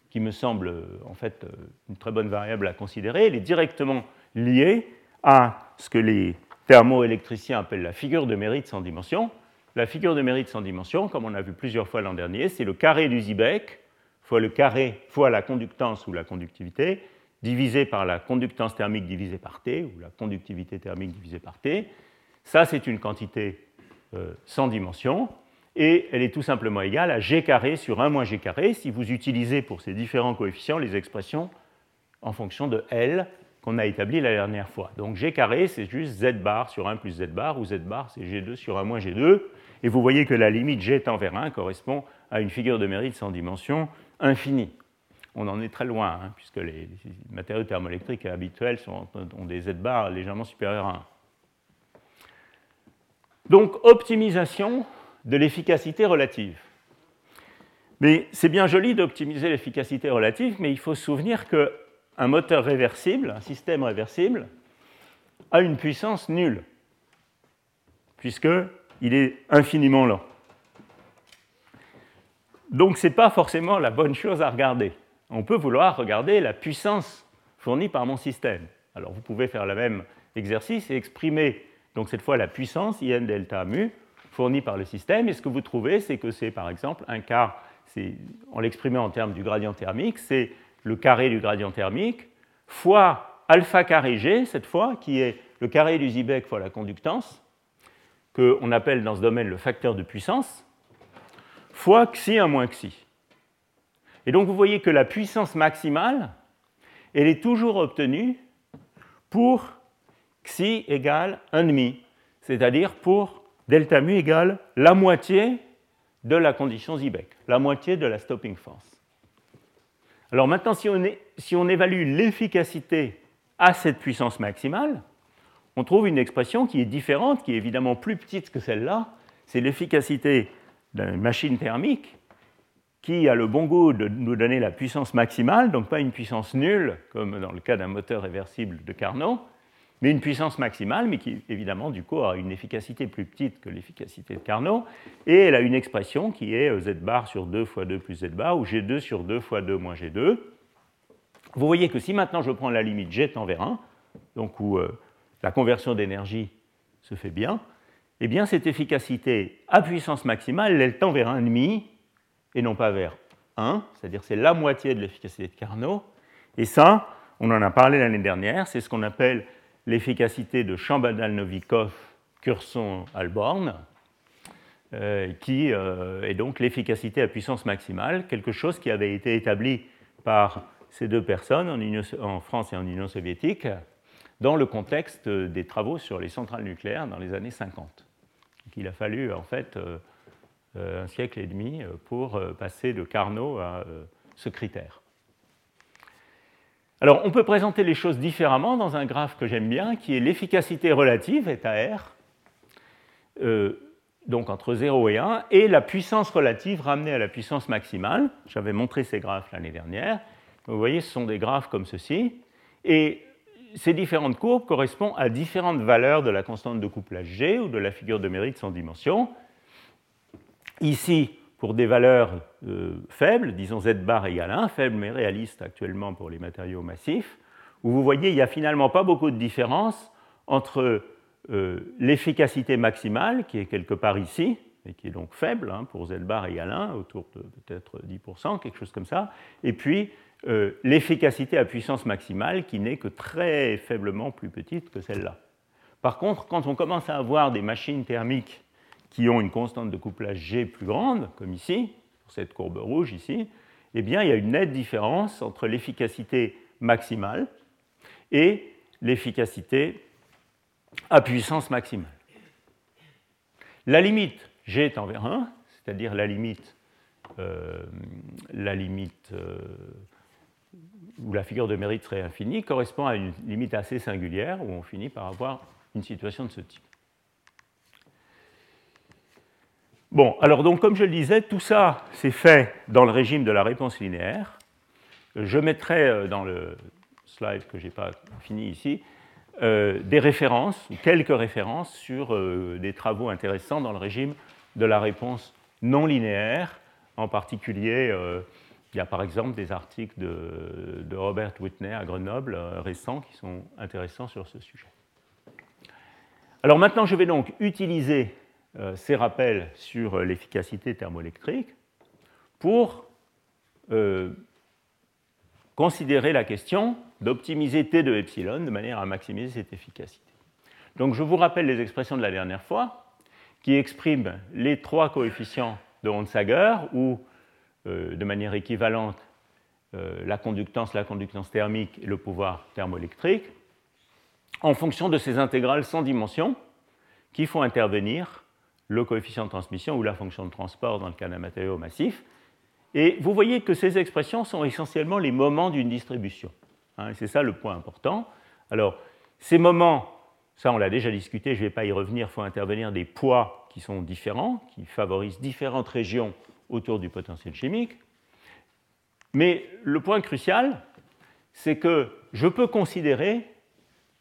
qui me semble en fait une très bonne variable à considérer, elle est directement liée à ce que les thermoélectriciens appellent la figure de mérite sans dimension, la figure de mérite sans dimension, comme on a vu plusieurs fois l'an dernier, c'est le carré du Zibek fois le carré fois la conductance ou la conductivité, divisé par la conductance thermique divisée par T, ou la conductivité thermique divisée par T. Ça, c'est une quantité euh, sans dimension, et elle est tout simplement égale à g carré sur 1 moins g carré si vous utilisez pour ces différents coefficients les expressions en fonction de L qu'on a établi la dernière fois. Donc g carré, c'est juste z bar sur 1 plus z bar, ou z bar, c'est g2 sur 1 moins g2. Et vous voyez que la limite g tend vers 1 correspond à une figure de mérite sans dimension infinie. On en est très loin, hein, puisque les, matériaux thermoélectriques habituels ont des z bar légèrement supérieurs à 1. Donc, optimisation de l'efficacité relative. Mais c'est bien joli d'optimiser l'efficacité relative, mais il faut se souvenir qu'un moteur réversible, un système réversible, a une puissance nulle, puisque il est infiniment lent. Donc ce n'est pas forcément la bonne chose à regarder. On peut vouloir regarder la puissance fournie par mon système. Alors vous pouvez faire le même exercice et exprimer donc cette fois la puissance IN delta mu fournie par le système. Et ce que vous trouvez, c'est que c'est par exemple un quart, en l'exprimant en termes du gradient thermique, c'est le carré du gradient thermique fois alpha carré g, cette fois, qui est le carré du Zibek fois la conductance, qu'on appelle dans ce domaine le facteur de puissance, fois xi 1 moins xi. Et donc vous voyez que la puissance maximale, elle est toujours obtenue pour xi égale 1,5, c'est-à-dire pour delta mu égale la moitié de la condition Zibek, la moitié de la stopping force. Alors maintenant, si on, si on évalue l'efficacité à cette puissance maximale, on trouve une expression qui est différente, qui est évidemment plus petite que celle-là. C'est l'efficacité d'une machine thermique qui a le bon goût de nous donner la puissance maximale, donc pas une puissance nulle, comme dans le cas d'un moteur réversible de Carnot, mais une puissance maximale, mais qui évidemment du coup a une efficacité plus petite que l'efficacité de Carnot, et elle a une expression qui est z bar sur 2 fois 2 plus z bar, ou g2 sur 2 fois 2 moins g2. Vous voyez que si maintenant je prends la limite g tend vers 1, donc où euh, la conversion d'énergie se fait bien, eh bien cette efficacité à puissance maximale, elle tend vers 1,5 et non pas vers 1, c'est-à-dire c'est la moitié de l'efficacité de Carnot. Et ça, on en a parlé l'année dernière, c'est ce qu'on appelle l'efficacité de Chambadal-Novikov, Curson-Alborn, euh, qui euh, est donc l'efficacité à puissance maximale, quelque chose qui avait été établi par ces deux personnes en, France et en Union soviétique dans le contexte des travaux sur les centrales nucléaires dans les années 50. il a fallu en fait euh, un siècle et demi pour passer de Carnot à ce critère. Alors, on peut présenter les choses différemment dans un graphe que j'aime bien, qui est l'efficacité relative, état R, euh, donc entre 0 et 1, et la puissance relative ramenée à la puissance maximale. J'avais montré ces graphes l'année dernière. Vous voyez, ce sont des graphes comme ceci. Et ces différentes courbes correspondent à différentes valeurs de la constante de couplage G ou de la figure de mérite sans dimension. Ici, pour des valeurs euh, faibles, disons z bar égale 1, faible mais réaliste actuellement pour les matériaux massifs, où vous voyez il n'y a finalement pas beaucoup de différence entre euh, l'efficacité maximale, qui est quelque part ici, et qui est donc faible hein, pour z bar égale 1, autour de peut-être 10%, quelque chose comme ça, et puis euh, l'efficacité à puissance maximale, qui n'est que très faiblement plus petite que celle-là. Par contre, quand on commence à avoir des machines thermiques qui ont une constante de couplage G plus grande, comme ici, pour cette courbe rouge ici, eh bien, il y a une nette différence entre l'efficacité maximale et l'efficacité à puissance maximale. La limite G est envers 1, c'est-à-dire la limite, euh, la limite euh, où la figure de mérite serait infinie, correspond à une limite assez singulière où on finit par avoir une situation de ce type. Bon, alors donc comme je le disais, tout ça c'est fait dans le régime de la réponse linéaire. Je mettrai euh, dans le slide que je n'ai pas fini ici euh, des références, quelques références sur euh, des travaux intéressants dans le régime de la réponse non linéaire. En particulier, il y a par exemple des articles de, Robert Whitney à Grenoble récents qui sont intéressants sur ce sujet. Alors maintenant, je vais donc utiliser euh, ces rappels sur euh, l'efficacité thermoélectrique pour euh, considérer la question d'optimiser T de epsilon de manière à maximiser cette efficacité. Donc je vous rappelle les expressions de la dernière fois qui expriment les trois coefficients de Onsager ou de manière équivalente la conductance, la conductance thermique et le pouvoir thermoélectrique en fonction de ces intégrales sans dimension qui font intervenir le coefficient de transmission ou la fonction de transport dans le cas d'un matériau massif. Et vous voyez que ces expressions sont essentiellement les moments d'une distribution. Hein, c'est ça le point important. Alors, ces moments, ça on l'a déjà discuté, je ne vais pas y revenir, il faut intervenir des poids qui sont différents, qui favorisent différentes régions autour du potentiel chimique. Mais le point crucial, c'est que je peux considérer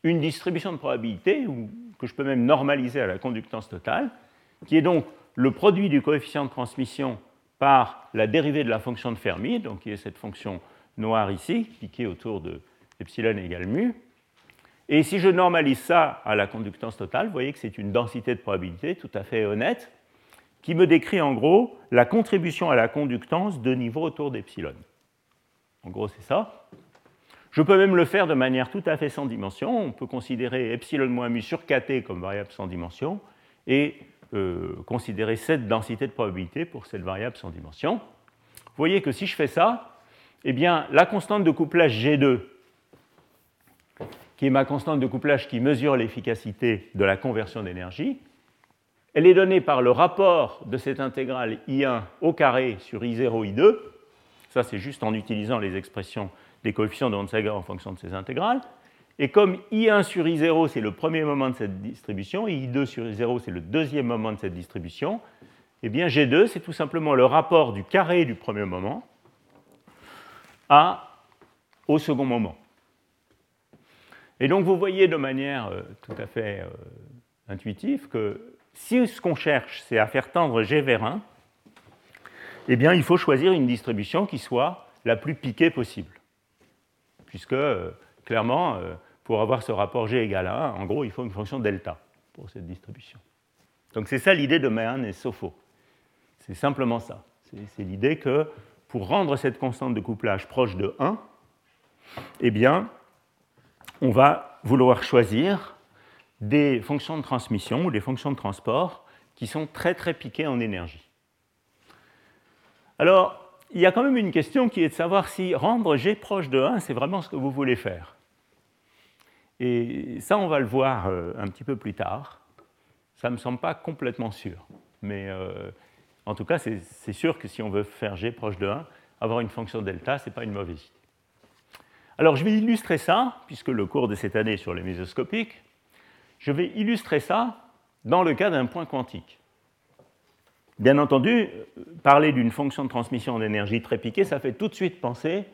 une distribution de probabilité, ou que je peux même normaliser à la conductance totale, qui est donc le produit du coefficient de transmission par la dérivée de la fonction de Fermi, donc qui est cette fonction noire ici, piquée autour de epsilon égale mu. Et si je normalise ça à la conductance totale, vous voyez que c'est une densité de probabilité tout à fait honnête, qui me décrit en gros la contribution à la conductance de niveau autour d'epsilon. En gros, c'est ça. Je peux même le faire de manière tout à fait sans dimension. On peut considérer epsilon moins mu sur kt comme variable sans dimension et euh, considérer cette densité de probabilité pour cette variable sans dimension. Vous voyez que si je fais ça, eh bien, la constante de couplage G2, qui est ma constante de couplage qui mesure l'efficacité de la conversion d'énergie, elle est donnée par le rapport de cette intégrale I1 au carré sur I0, I2. Ça, c'est juste en utilisant les expressions des coefficients de Onsager en fonction de ces intégrales. Et comme I1 sur I0, c'est le premier moment de cette distribution, et I2 sur I0, c'est le deuxième moment de cette distribution, eh bien G2, c'est tout simplement le rapport du carré du premier moment à, au second moment. Et donc vous voyez de manière euh, tout à fait euh, intuitive que si ce qu'on cherche, c'est à faire tendre G vers 1, eh bien il faut choisir une distribution qui soit la plus piquée possible. Puisque, euh, clairement, pour avoir ce rapport G égale à 1, en gros, il faut une fonction delta pour cette distribution. Donc c'est ça l'idée de Mahan et Sofo. C'est simplement ça. C'est l'idée que pour rendre cette constante de couplage proche de 1, eh bien, on va vouloir choisir des fonctions de transmission ou des fonctions de transport qui sont très très piquées en énergie. Alors, il y a quand même une question qui est de savoir si rendre G proche de 1, c'est vraiment ce que vous voulez faire. Et ça, on va le voir euh, un petit peu plus tard. Ça ne me semble pas complètement sûr. Mais euh, en tout cas, c'est sûr que si on veut faire G proche de 1, avoir une fonction delta, ce n'est pas une mauvaise idée. Alors je vais illustrer ça, puisque le cours de cette année sur les mésoscopiques, je vais illustrer ça dans le cas d'un point quantique. Bien entendu, parler d'une fonction de transmission d'énergie très piquée, ça fait tout de suite penser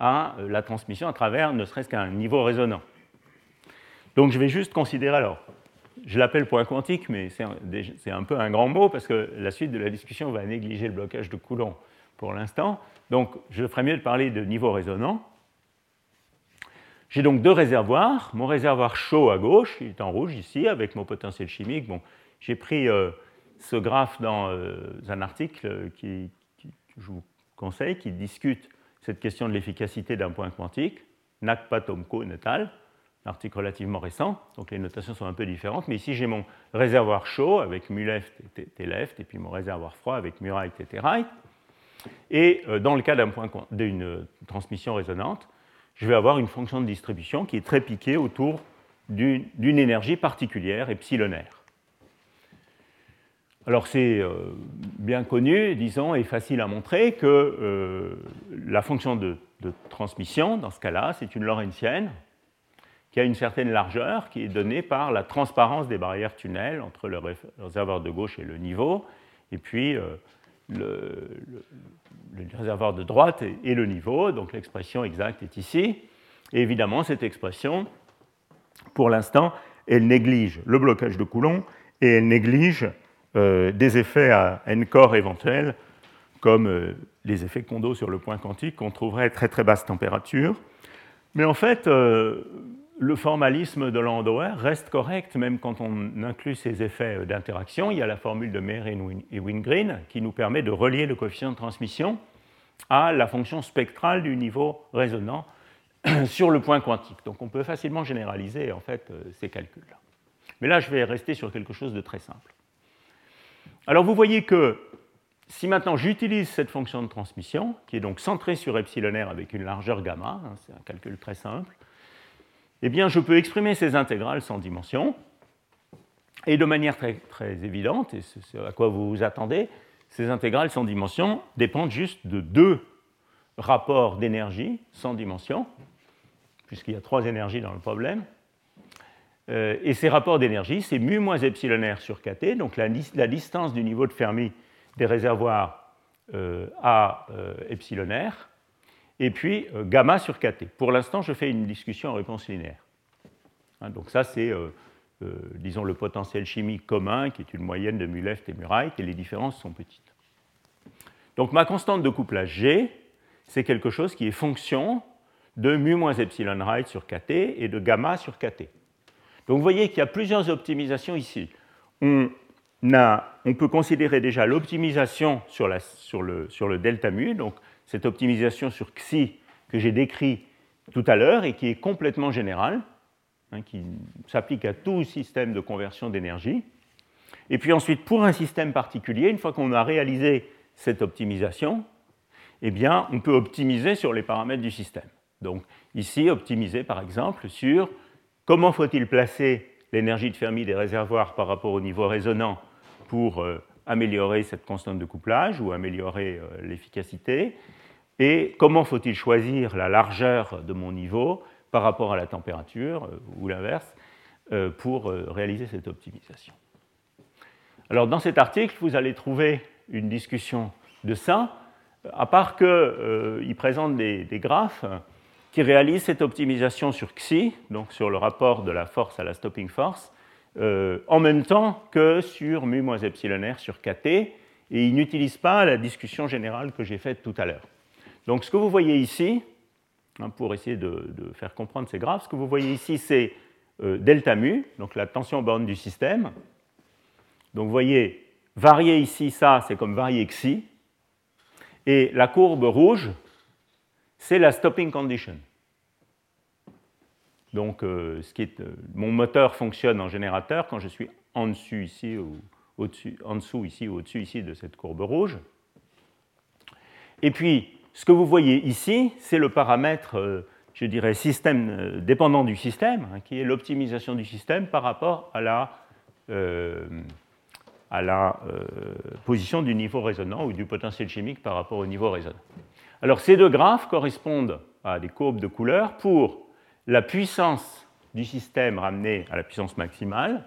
à la transmission à travers ne serait-ce qu'un niveau résonant. Donc je vais juste considérer alors, je l'appelle point quantique, mais c'est un peu un grand mot parce que la suite de la discussion va négliger le blocage de Coulomb pour l'instant. Donc je ferais mieux de parler de niveau résonant. J'ai donc deux réservoirs. Mon réservoir chaud à gauche, il est en rouge ici, avec mon potentiel chimique. Bon, j'ai pris euh, ce graphe dans euh, un article qui, que je vous conseille, qui discute cette question de l'efficacité d'un point quantique, Nakpa, Tomko, Natal, un article relativement récent, donc les notations sont un peu différentes, mais ici j'ai mon réservoir chaud avec mu left et t left, et puis mon réservoir froid avec mu right et t right. Et euh, dans le cas d'une transmission résonante, je vais avoir une fonction de distribution qui est très piquée autour d'une énergie particulière, epsilonaire. Alors c'est euh, bien connu, disons, et facile à montrer que euh, la fonction de, transmission, dans ce cas-là, c'est une lorentzienne qui a une certaine largeur, qui est donnée par la transparence des barrières tunnels entre le réservoir de gauche et le niveau, et puis euh, le, réservoir de droite et, le niveau, donc l'expression exacte est ici. Et évidemment, cette expression, pour l'instant, elle néglige le blocage de Coulomb et elle néglige euh, des effets à n corps éventuels, comme euh, les effets Kondo sur le point quantique qu'on trouverait à très très basse température. Mais en fait, euh, le formalisme de Landauer reste correct même quand on inclut ces effets d'interaction. Il y a la formule de Meyer et Wingreen qui nous permet de relier le coefficient de transmission à la fonction spectrale du niveau résonant sur le point quantique. Donc on peut facilement généraliser en fait euh, ces calculs-là. Mais là, je vais rester sur quelque chose de très simple. Alors vous voyez que si maintenant j'utilise cette fonction de transmission, qui est donc centrée sur epsilon r avec une largeur gamma, hein, c'est un calcul très simple, eh bien, je peux exprimer ces intégrales sans dimension. Et de manière très, évidente, et c'est à quoi vous vous attendez, ces intégrales sans dimension dépendent juste de deux rapports d'énergie sans dimension, puisqu'il y a trois énergies dans le problème. Euh, et ces rapports d'énergie, c'est mu moins epsilon r sur kt, donc la, distance du niveau de Fermi des réservoirs euh, à euh, epsilon r, et puis euh, gamma sur kt. Pour l'instant, je fais une discussion en réponse linéaire. Hein, donc ça, c'est, euh, euh, disons, le potentiel chimique commun, qui est une moyenne de mu left et mu right, et les différences sont petites. Donc ma constante de couplage G, c'est quelque chose qui est fonction de mu moins epsilon right sur kt et de gamma sur kt. Donc vous voyez qu'il y a plusieurs optimisations ici. On, on peut considérer déjà l'optimisation sur, sur, le, sur le delta mu, donc cette optimisation sur XI que j'ai décrit tout à l'heure et qui est complètement générale, hein, qui s'applique à tout système de conversion d'énergie. Et puis ensuite, pour un système particulier, une fois qu'on a réalisé cette optimisation, eh bien, on peut optimiser sur les paramètres du système. Donc ici, optimiser par exemple sur comment faut-il placer l'énergie de Fermi des réservoirs par rapport au niveau résonant pour euh, améliorer cette constante de couplage ou améliorer euh, l'efficacité Et comment faut-il choisir la largeur de mon niveau par rapport à la température euh, ou l'inverse euh, pour réaliser cette optimisation. Alors dans cet article, vous allez trouver une discussion de ça, à part qu'il présente des, graphes qui réalisent cette optimisation sur XI, donc sur le rapport de la force à la stopping force, euh, en même temps que sur mu moins epsilon r sur KT, et il n'utilise pas la discussion générale que j'ai faite tout à l'heure. Donc ce que vous voyez ici, hein, pour essayer de, faire comprendre ces graphes, ce que vous voyez ici, c'est euh, delta mu, donc la tension borne du système. Donc vous voyez, varier ici, ça, c'est comme varier xi. Et la courbe rouge, c'est la stopping condition. Donc, euh, euh, mon moteur fonctionne en générateur quand je suis en dessus ici ou au-dessus, en dessous ici ou au-dessus ici de cette courbe rouge. Et puis, ce que vous voyez ici, c'est le paramètre, euh, je dirais, système dépendant du système, hein, qui est l'optimisation du système par rapport à la, à la position du niveau résonant ou du potentiel chimique par rapport au niveau résonant. Alors, ces deux graphes correspondent à des courbes de couleur pour la puissance du système ramenée à la puissance maximale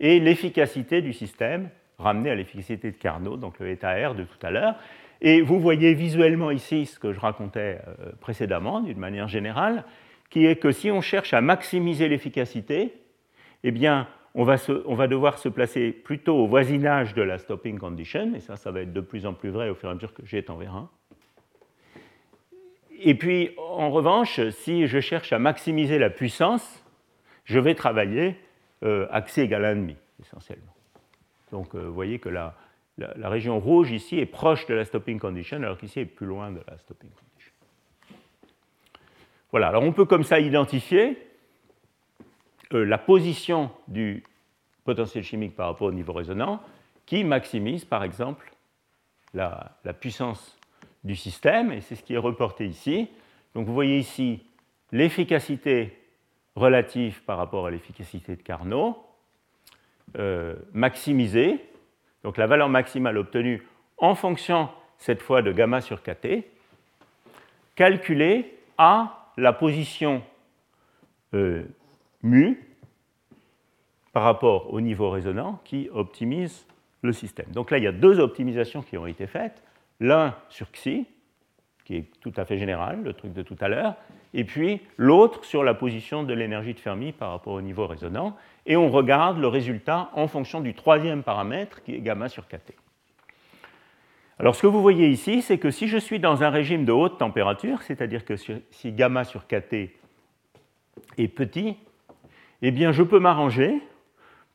et l'efficacité du système ramenée à l'efficacité de Carnot, donc le état R de tout à l'heure. Et vous voyez visuellement ici ce que je racontais euh, précédemment, d'une manière générale, qui est que si on cherche à maximiser l'efficacité, eh bien, on va, devoir se placer plutôt au voisinage de la stopping condition, et ça, ça va être de plus en plus vrai au fur et à mesure que G est en V1. Et puis, en revanche, si je cherche à maximiser la puissance, je vais travailler euh, accès égal à 1,5, essentiellement. Donc, euh, vous voyez que la, la, région rouge ici est proche de la stopping condition, alors qu'ici est plus loin de la stopping condition. Voilà, alors on peut comme ça identifier euh, la position du potentiel chimique par rapport au niveau résonant qui maximise, par exemple, la, la puissance du système, et c'est ce qui est reporté ici. Donc vous voyez ici l'efficacité relative par rapport à l'efficacité de Carnot, euh, maximisée, donc la valeur maximale obtenue en fonction cette fois de gamma sur kt, calculée à la position euh, mu par rapport au niveau résonant qui optimise le système. Donc là, il y a deux optimisations qui ont été faites l'un sur Xi, qui est tout à fait général, le truc de tout à l'heure, et puis l'autre sur la position de l'énergie de Fermi par rapport au niveau résonant, et on regarde le résultat en fonction du troisième paramètre qui est gamma sur kT. Alors ce que vous voyez ici, c'est que si je suis dans un régime de haute température, c'est-à-dire que si gamma sur kT est petit, eh bien je peux m'arranger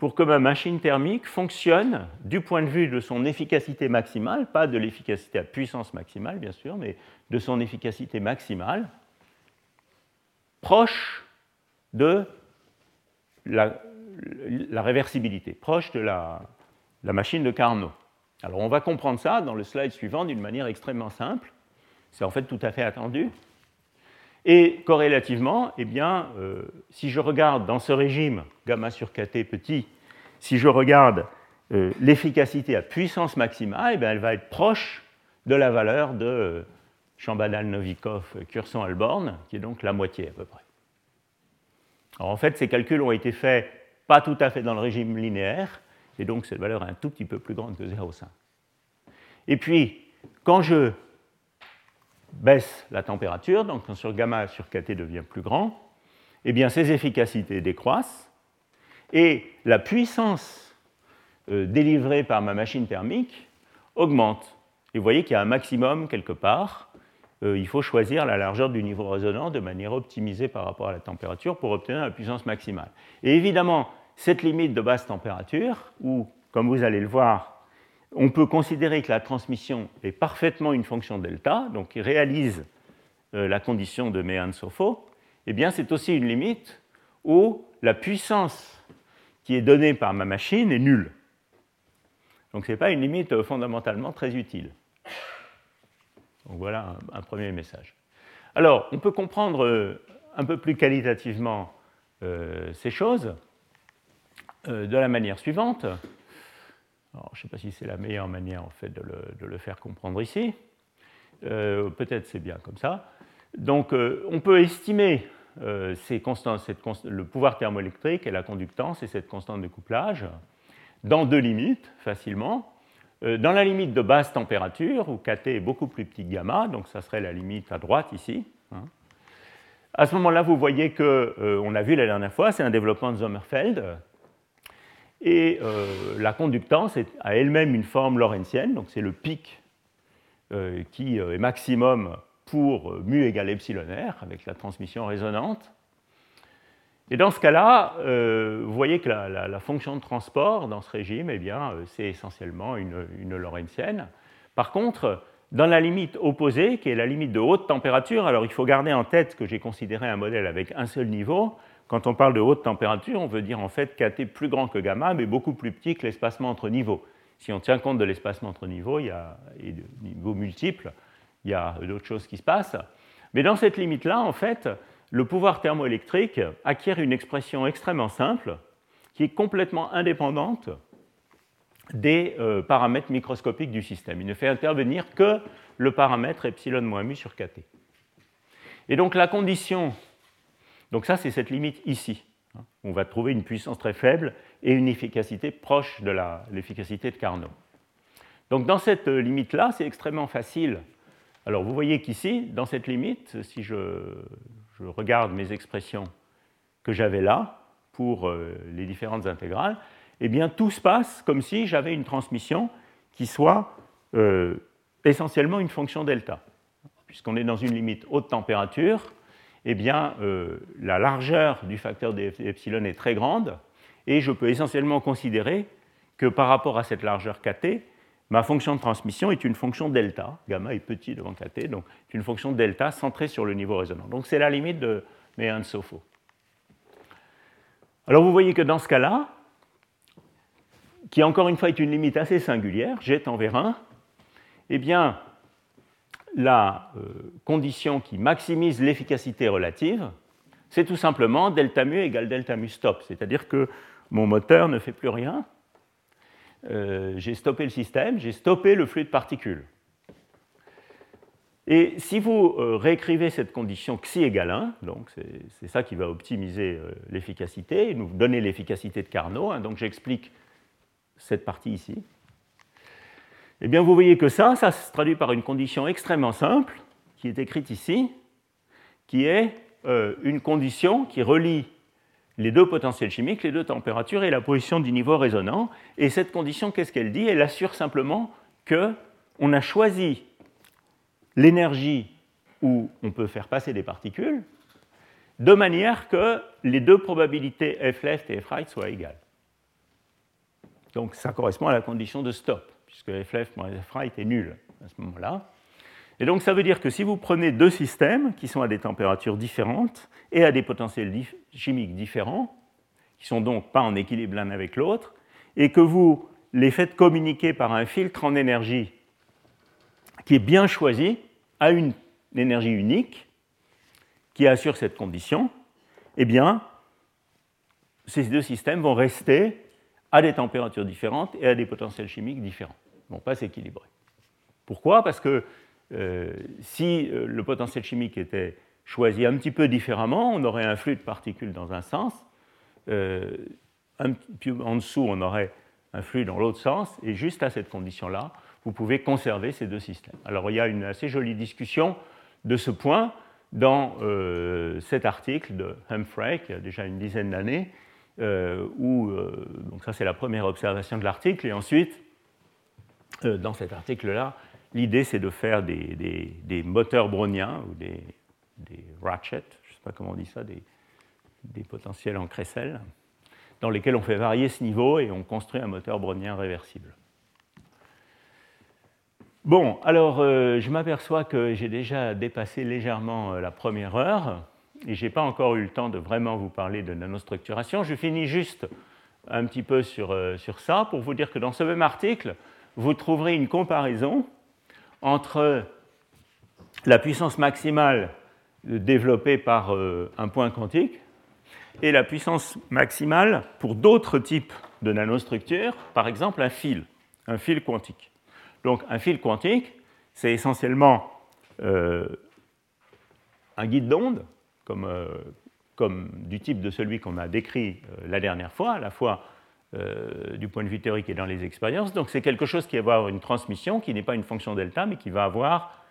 pour que ma machine thermique fonctionne du point de vue de son efficacité maximale, pas de l'efficacité à puissance maximale bien sûr, mais de son efficacité maximale, proche de la, réversibilité, proche de la, la machine de Carnot. Alors on va comprendre ça dans le slide suivant d'une manière extrêmement simple. C'est en fait tout à fait attendu. Et corrélativement, eh bien, euh, si je regarde dans ce régime gamma sur kt petit, si je regarde euh, l'efficacité à puissance maximale, eh elle va être proche de la valeur de euh, Chambadal-Novikov, Curson-Alborn, qui est donc la moitié à peu près. Alors en fait, ces calculs ont été faits pas tout à fait dans le régime linéaire, et donc cette valeur est un tout petit peu plus grande que 0,5. Et puis, quand je baisse la température, donc quand sur gamma sur kt devient plus grand, eh bien ces efficacités décroissent et la puissance euh, délivrée par ma machine thermique augmente. Et vous voyez qu'il y a un maximum quelque part. Euh, il faut choisir la largeur du niveau résonant de manière optimisée par rapport à la température pour obtenir la puissance maximale. Et évidemment, cette limite de basse température, où, comme vous allez le voir, on peut considérer que la transmission est parfaitement une fonction delta, donc qui réalise euh, la condition de Mehan-Sofo, eh bien c'est aussi une limite où la puissance qui est donnée par ma machine est nulle. Donc ce n'est pas une limite euh, fondamentalement très utile. Donc voilà un, premier message. Alors, on peut comprendre euh, un peu plus qualitativement ces choses de la manière suivante je ne sais pas si c'est la meilleure manière en fait de le, faire comprendre ici. Euh, peut-être c'est bien comme ça. Donc euh, on peut estimer euh, constantes, le pouvoir thermoélectrique et la conductance et cette constante de couplage dans deux limites facilement. Dans la limite de basse température, où kT est beaucoup plus petit que gamma, donc ça serait la limite à droite ici. Hein. À ce moment-là, vous voyez que, on a vu la dernière fois, c'est un développement de Sommerfeld. Et euh, la conductance a elle-même une forme lorentzienne, donc c'est le pic qui est maximum pour mu égale epsilon r, avec la transmission résonante. Et dans ce cas-là, euh, vous voyez que la, fonction de transport dans ce régime, eh bien, euh, c'est essentiellement une lorentzienne. Par contre, dans la limite opposée, qui est la limite de haute température, alors il faut garder en tête que j'ai considéré un modèle avec un seul niveau. Quand on parle de haute température, on veut dire en fait KT plus grand que gamma, mais beaucoup plus petit que l'espacement entre niveaux. Si on tient compte de l'espacement entre niveaux, il y a, et de niveaux multiples, il y a d'autres choses qui se passent. Mais dans cette limite-là, en fait, le pouvoir thermoélectrique acquiert une expression extrêmement simple qui est complètement indépendante des euh, paramètres microscopiques du système. Il ne fait intervenir que le paramètre epsilon mu sur kt. Et donc la condition, donc ça c'est cette limite ici. On va trouver une puissance très faible et une efficacité proche de l'efficacité de Carnot. Donc dans cette limite-là, c'est extrêmement facile. Alors vous voyez qu'ici, dans cette limite, si je je regarde mes expressions que j'avais là pour euh, les différentes intégrales, eh bien tout se passe comme si j'avais une transmission qui soit euh, essentiellement une fonction delta. Puisqu'on est dans une limite haute température, eh bien euh, la largeur du facteur d'epsilon est très grande, et je peux essentiellement considérer que par rapport à cette largeur kt, ma fonction de transmission est une fonction delta. Gamma est petit devant kt, donc c'est une fonction delta centrée sur le niveau résonant. Donc c'est la limite de Mehan-Sofo. Alors vous voyez que dans ce cas-là, qui encore une fois est une limite assez singulière, G tend vers 1, eh bien, la euh, condition qui maximise l'efficacité relative, c'est tout simplement delta mu égale delta mu stop, c'est-à-dire que mon moteur ne fait plus rien, euh, j'ai stoppé le système, j'ai stoppé le flux de particules. Et si vous euh, réécrivez cette condition xi égale 1, donc c'est ça qui va optimiser l'efficacité nous donner l'efficacité de Carnot, hein, donc j'explique cette partie ici, eh bien vous voyez que ça, ça se traduit par une condition extrêmement simple, qui est écrite ici, qui est une condition qui relie les deux potentiels chimiques, les deux températures et la position du niveau résonant. Et cette condition, qu'est-ce qu'elle dit? Elle assure simplement qu'on a choisi l'énergie où on peut faire passer des particules de manière que les deux probabilités f left et f right soient égales. Donc ça correspond à la condition de stop, puisque f left moins f right est nul à ce moment-là. Et donc ça veut dire que si vous prenez deux systèmes qui sont à des températures différentes et à des potentiels chimiques différents, qui sont donc pas en équilibre l'un avec l'autre, et que vous les faites communiquer par un filtre en énergie qui est bien choisi à une énergie unique qui assure cette condition, eh bien, ces deux systèmes vont rester à des températures différentes et à des potentiels chimiques différents. Ne vont pas s'équilibrer. Pourquoi? Parce que euh, si euh, le potentiel chimique était choisi un petit peu différemment, on aurait un flux de particules dans un sens, euh, un peu en dessous, on aurait un flux dans l'autre sens, et juste à cette condition-là, vous pouvez conserver ces deux systèmes. Alors il y a une assez jolie discussion de ce point dans cet article de Humphrey, qui a déjà une dizaine d'années, où, donc ça c'est la première observation de l'article, et ensuite, dans cet article-là, L'idée, c'est de faire des, moteurs browniens ou des, ratchets, je ne sais pas comment on dit ça, des, potentiels en crécelle, dans lesquels on fait varier ce niveau et on construit un moteur brownien réversible. Bon, alors euh, je m'aperçois que j'ai déjà dépassé légèrement euh, la première heure et je n'ai pas encore eu le temps de vraiment vous parler de nanostructuration. Je finis juste un petit peu sur, euh, sur ça pour vous dire que dans ce même article, vous trouverez une comparaison entre la puissance maximale développée par euh, un point quantique et la puissance maximale pour d'autres types de nanostructures, par exemple un fil, un fil quantique. Donc un fil quantique, c'est essentiellement euh, un guide d'onde, comme, euh, comme, du type de celui qu'on a décrit la dernière fois, à la fois euh, du point de vue théorique et dans les expériences. Donc c'est quelque chose qui va avoir une transmission qui n'est pas une fonction delta, mais qui va avoir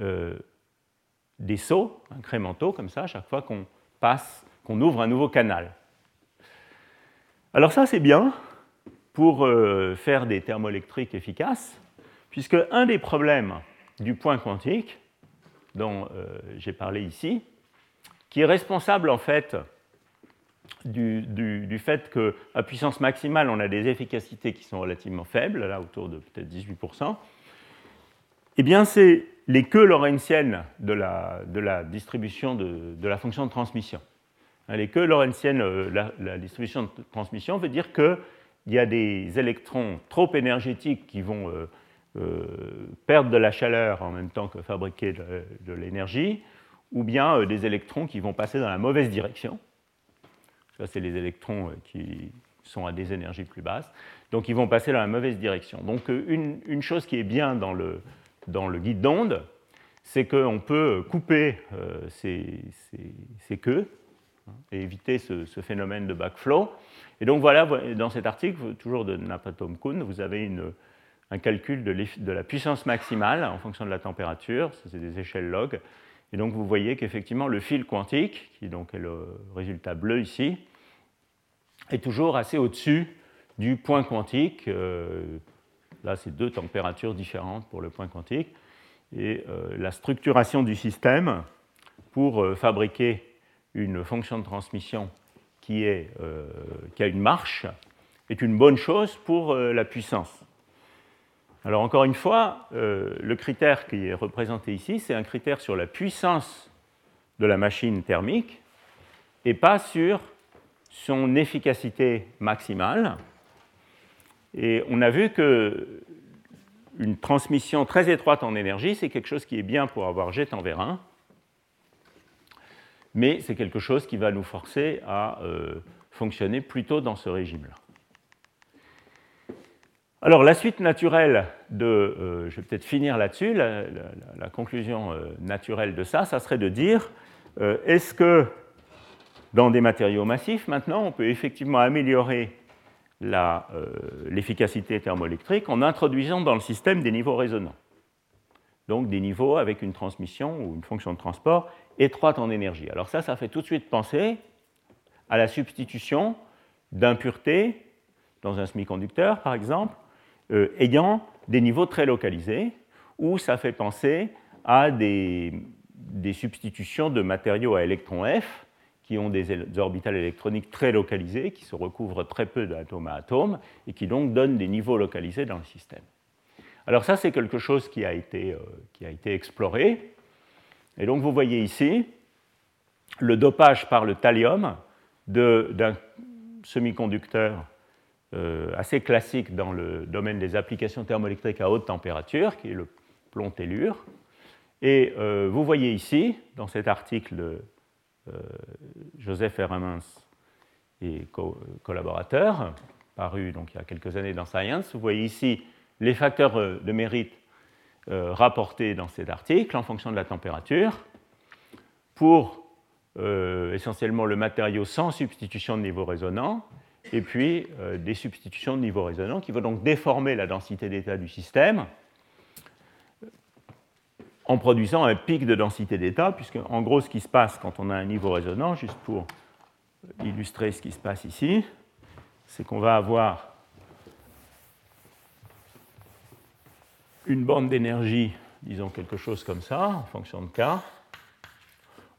euh, des sauts incrémentaux comme ça, à chaque fois qu'on passe, qu'on ouvre un nouveau canal. Alors ça c'est bien pour euh, faire des thermoélectriques efficaces, puisque un des problèmes du point quantique, dont j'ai parlé ici, qui est responsable en fait du, fait qu'à puissance maximale, on a des efficacités qui sont relativement faibles, là autour de peut-être 18%, eh bien, c'est les queues lorentziennes de la, distribution de, la fonction de transmission. Hein, les queues lorentziennes, euh, la, la distribution de transmission veut dire qu'il y a des électrons trop énergétiques qui vont euh, euh, perdre de la chaleur en même temps que fabriquer de l'énergie, ou bien des électrons qui vont passer dans la mauvaise direction. Ça, c'est les électrons euh, qui sont à des énergies plus basses. Donc, ils vont passer dans la mauvaise direction. Donc, euh, une, chose qui est bien dans le, guide d'onde, c'est qu'on peut couper euh, ces, queues hein, et éviter ce, phénomène de backflow. Et donc voilà, dans cet article, toujours de Napatom Kun, vous avez un calcul de, la puissance maximale en fonction de la température, c'est des échelles log, et donc vous voyez qu'effectivement le fil quantique, qui est le résultat bleu ici, est toujours assez au-dessus du point quantique. Euh, là, c'est deux températures différentes pour le point quantique. Et euh, la structuration du système pour euh, fabriquer une fonction de transmission qui a une marche est une bonne chose pour la puissance. Alors encore une fois, euh, le critère qui est représenté ici, c'est un critère sur la puissance de la machine thermique et pas sur son efficacité maximale. Et on a vu que une transmission très étroite en énergie, c'est quelque chose qui est bien pour avoir jet en vérin, mais c'est quelque chose qui va nous forcer à euh, fonctionner plutôt dans ce régime-là. Alors la suite naturelle de, euh, je vais peut-être finir là-dessus, la, conclusion euh, naturelle de ça, ça serait de dire, euh, est-ce que dans des matériaux massifs, maintenant, on peut effectivement améliorer l'efficacité thermoélectrique en introduisant dans le système des niveaux résonants Donc des niveaux avec une transmission ou une fonction de transport étroite en énergie. Alors ça, ça fait tout de suite penser à la substitution d'impuretés dans un semi-conducteur, par exemple, euh, ayant des niveaux très localisés, où ça fait penser à des, substitutions de matériaux à électrons F qui ont des, orbitales électroniques très localisées, qui se recouvrent très peu d'atomes à atomes, et qui donc donnent des niveaux localisés dans le système. Alors ça, c'est quelque chose qui a, été, euh, qui a été exploré. Et donc vous voyez ici le dopage par le thallium d'un semi-conducteur assez classique dans le domaine des applications thermoélectriques à haute température, qui est le plomb tellure. Et euh, vous voyez ici, dans cet article de euh, Joseph Hermans et collaborateurs, paru donc, il y a quelques années dans Science, vous voyez ici les facteurs de mérite rapportés dans cet article en fonction de la température pour essentiellement le matériau sans substitution de niveau résonant et puis euh, des substitutions de niveau résonant qui vont donc déformer la densité d'état du système en produisant un pic de densité d'état, puisque en gros ce qui se passe quand on a un niveau résonant, juste pour illustrer ce qui se passe ici, c'est qu'on va avoir une bande d'énergie, disons quelque chose comme ça, en fonction de K.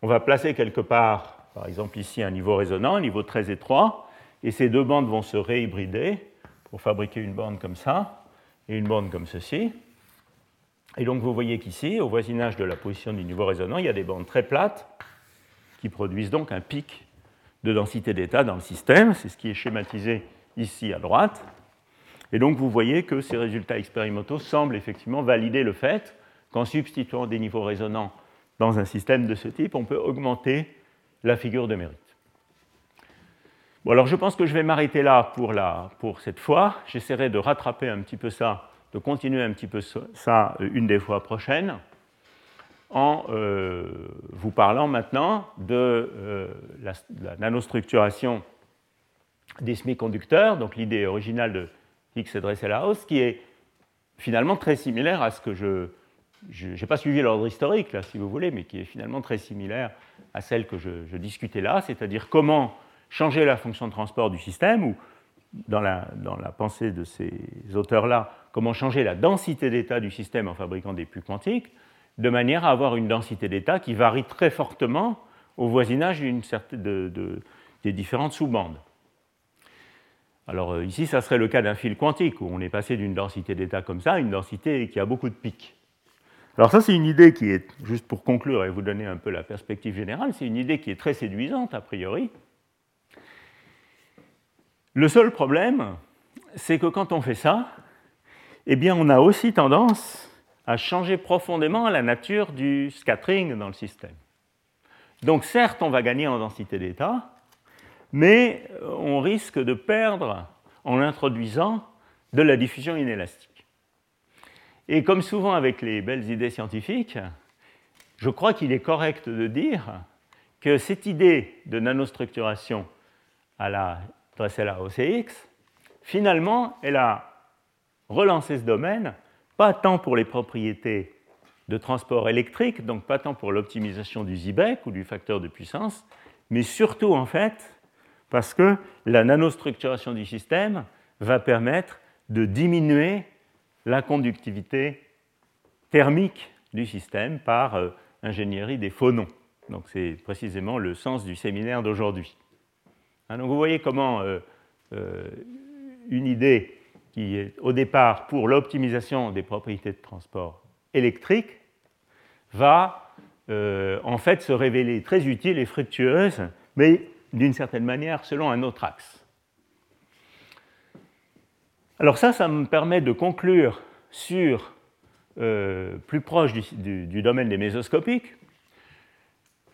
On va placer quelque part, par exemple ici, un niveau résonant, un niveau très étroit, et ces deux bandes vont se réhybrider pour fabriquer une bande comme ça et une bande comme ceci. Et donc vous voyez qu'ici, au voisinage de la position du niveau résonant, il y a des bandes très plates qui produisent donc un pic de densité d'état dans le système. C'est ce qui est schématisé ici à droite. Et donc vous voyez que ces résultats expérimentaux semblent effectivement valider le fait qu'en substituant des niveaux résonants dans un système de ce type, on peut augmenter la figure de mérite alors je pense que je vais m'arrêter là pour, pour cette fois. J'essaierai de rattraper un petit peu ça, de continuer un petit peu ça euh, une des fois prochaines, en euh, vous parlant maintenant de euh, la, nanostructuration des semi-conducteurs, donc l'idée originale de Higgs et Dressel-House, qui est finalement très similaire à ce que je... Pas suivi l'ordre historique, là, si vous voulez, mais qui est finalement très similaire à celle que je discutais là, c'est-à-dire comment changer la fonction de transport du système, ou dans la, dans la pensée de ces auteurs-là, comment changer la densité d'état du système en fabriquant des puits quantiques, de manière à avoir une densité d'état qui varie très fortement au voisinage de, de, des différentes sous-bandes. Alors euh, ici, ça serait le cas d'un fil quantique, où on est passé d'une densité d'état comme ça à une densité qui a beaucoup de pics. Alors ça, c'est une idée qui est, juste pour conclure et vous donner un peu la perspective générale, c'est une idée qui est très séduisante a priori. Le seul problème, c'est que quand on fait ça, eh on a aussi tendance à changer profondément la nature du scattering dans le système. Donc certes, on va gagner en densité d'état, mais on risque de perdre en introduisant de la diffusion inélastique. Et comme souvent avec les belles idées scientifiques, je crois qu'il est correct de dire que cette idée de nanostructuration à la Dressel OCX, finalement, elle a relancé ce domaine, pas tant pour les propriétés de transport électrique, donc pas tant pour l'optimisation du Zibek ou du facteur de puissance, mais surtout en fait parce que la nanostructuration du système va permettre de diminuer la conductivité thermique du système par euh, ingénierie des phonons. Donc c'est précisément le sens du séminaire d'aujourd'hui. Hein, donc vous voyez comment euh, euh, une idée qui est au départ pour l'optimisation des propriétés de transport électrique va en fait se révéler très utile et fructueuse, mais d'une certaine manière selon un autre axe. Alors ça, ça me permet de conclure sur, euh, plus proche du, domaine des mésoscopiques.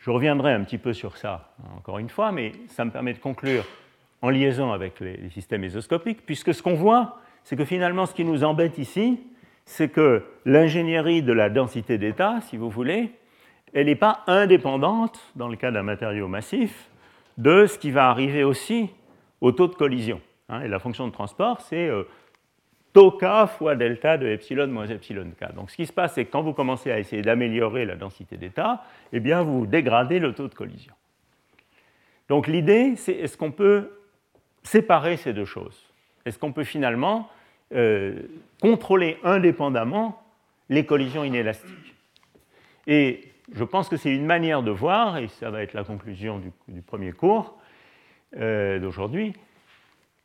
Je reviendrai un petit peu sur ça encore une fois, mais ça me permet de conclure en liaison avec les, systèmes mésoscopiques, puisque ce qu'on voit, c'est que finalement ce qui nous embête ici, c'est que l'ingénierie de la densité d'état, si vous voulez, elle n'est pas indépendante, dans le cas d'un matériau massif, de ce qui va arriver aussi au taux de collision. Hein. et la fonction de transport, c'est euh, tau k fois delta de epsilon moins epsilon k. Donc ce qui se passe, c'est que quand vous commencez à essayer d'améliorer la densité d'état, eh bien vous dégradez le taux de collision. Donc l'idée, c'est est-ce qu'on peut séparer ces deux choses? Est-ce qu'on peut finalement euh, contrôler indépendamment les collisions inélastiques? Et je pense que c'est une manière de voir, et ça va être la conclusion du, premier cours euh, d'aujourd'hui,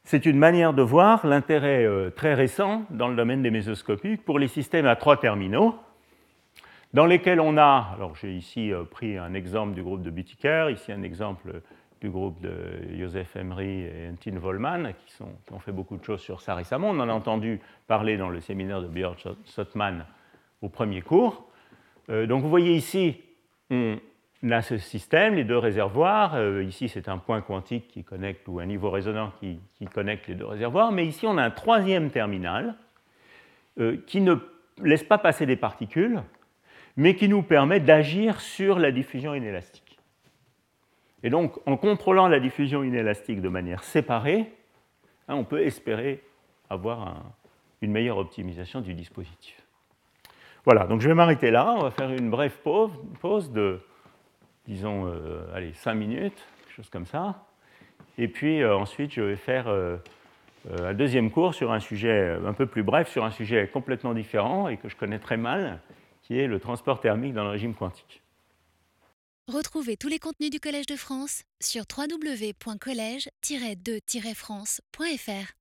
c'est une manière de voir l'intérêt euh, très récent dans le domaine des mésoscopiques pour les systèmes à trois terminaux, dans lesquels on a, alors j'ai ici euh, pris un exemple du groupe de Büttiker, ici un exemple du groupe de Joseph Emery et Antin Vollmann, qui, ont fait beaucoup de choses sur ça récemment. On en a entendu parler dans le séminaire de Björn Sottman au premier cours. Euh, donc vous voyez ici, a ce système, les deux réservoirs. Euh, ici, c'est un point quantique qui connecte, ou un niveau résonant qui, connecte les deux réservoirs. Mais ici, on a un troisième terminal euh, qui ne laisse pas passer des particules, mais qui nous permet d'agir sur la diffusion inélastique. Et donc, en contrôlant la diffusion inélastique de manière séparée, hein, on peut espérer avoir une meilleure optimisation du dispositif. Voilà, donc je vais m'arrêter là. On va faire une brève pause, de, disons, euh, allez, 5 minutes, quelque chose comme ça. Et puis euh, ensuite, je vais faire euh, un deuxième cours sur un sujet un peu plus bref, sur un sujet complètement différent et que je connais très mal, qui est le transport thermique dans le régime quantique. Retrouvez tous les contenus du Collège de France sur www.colège-2-france.fr.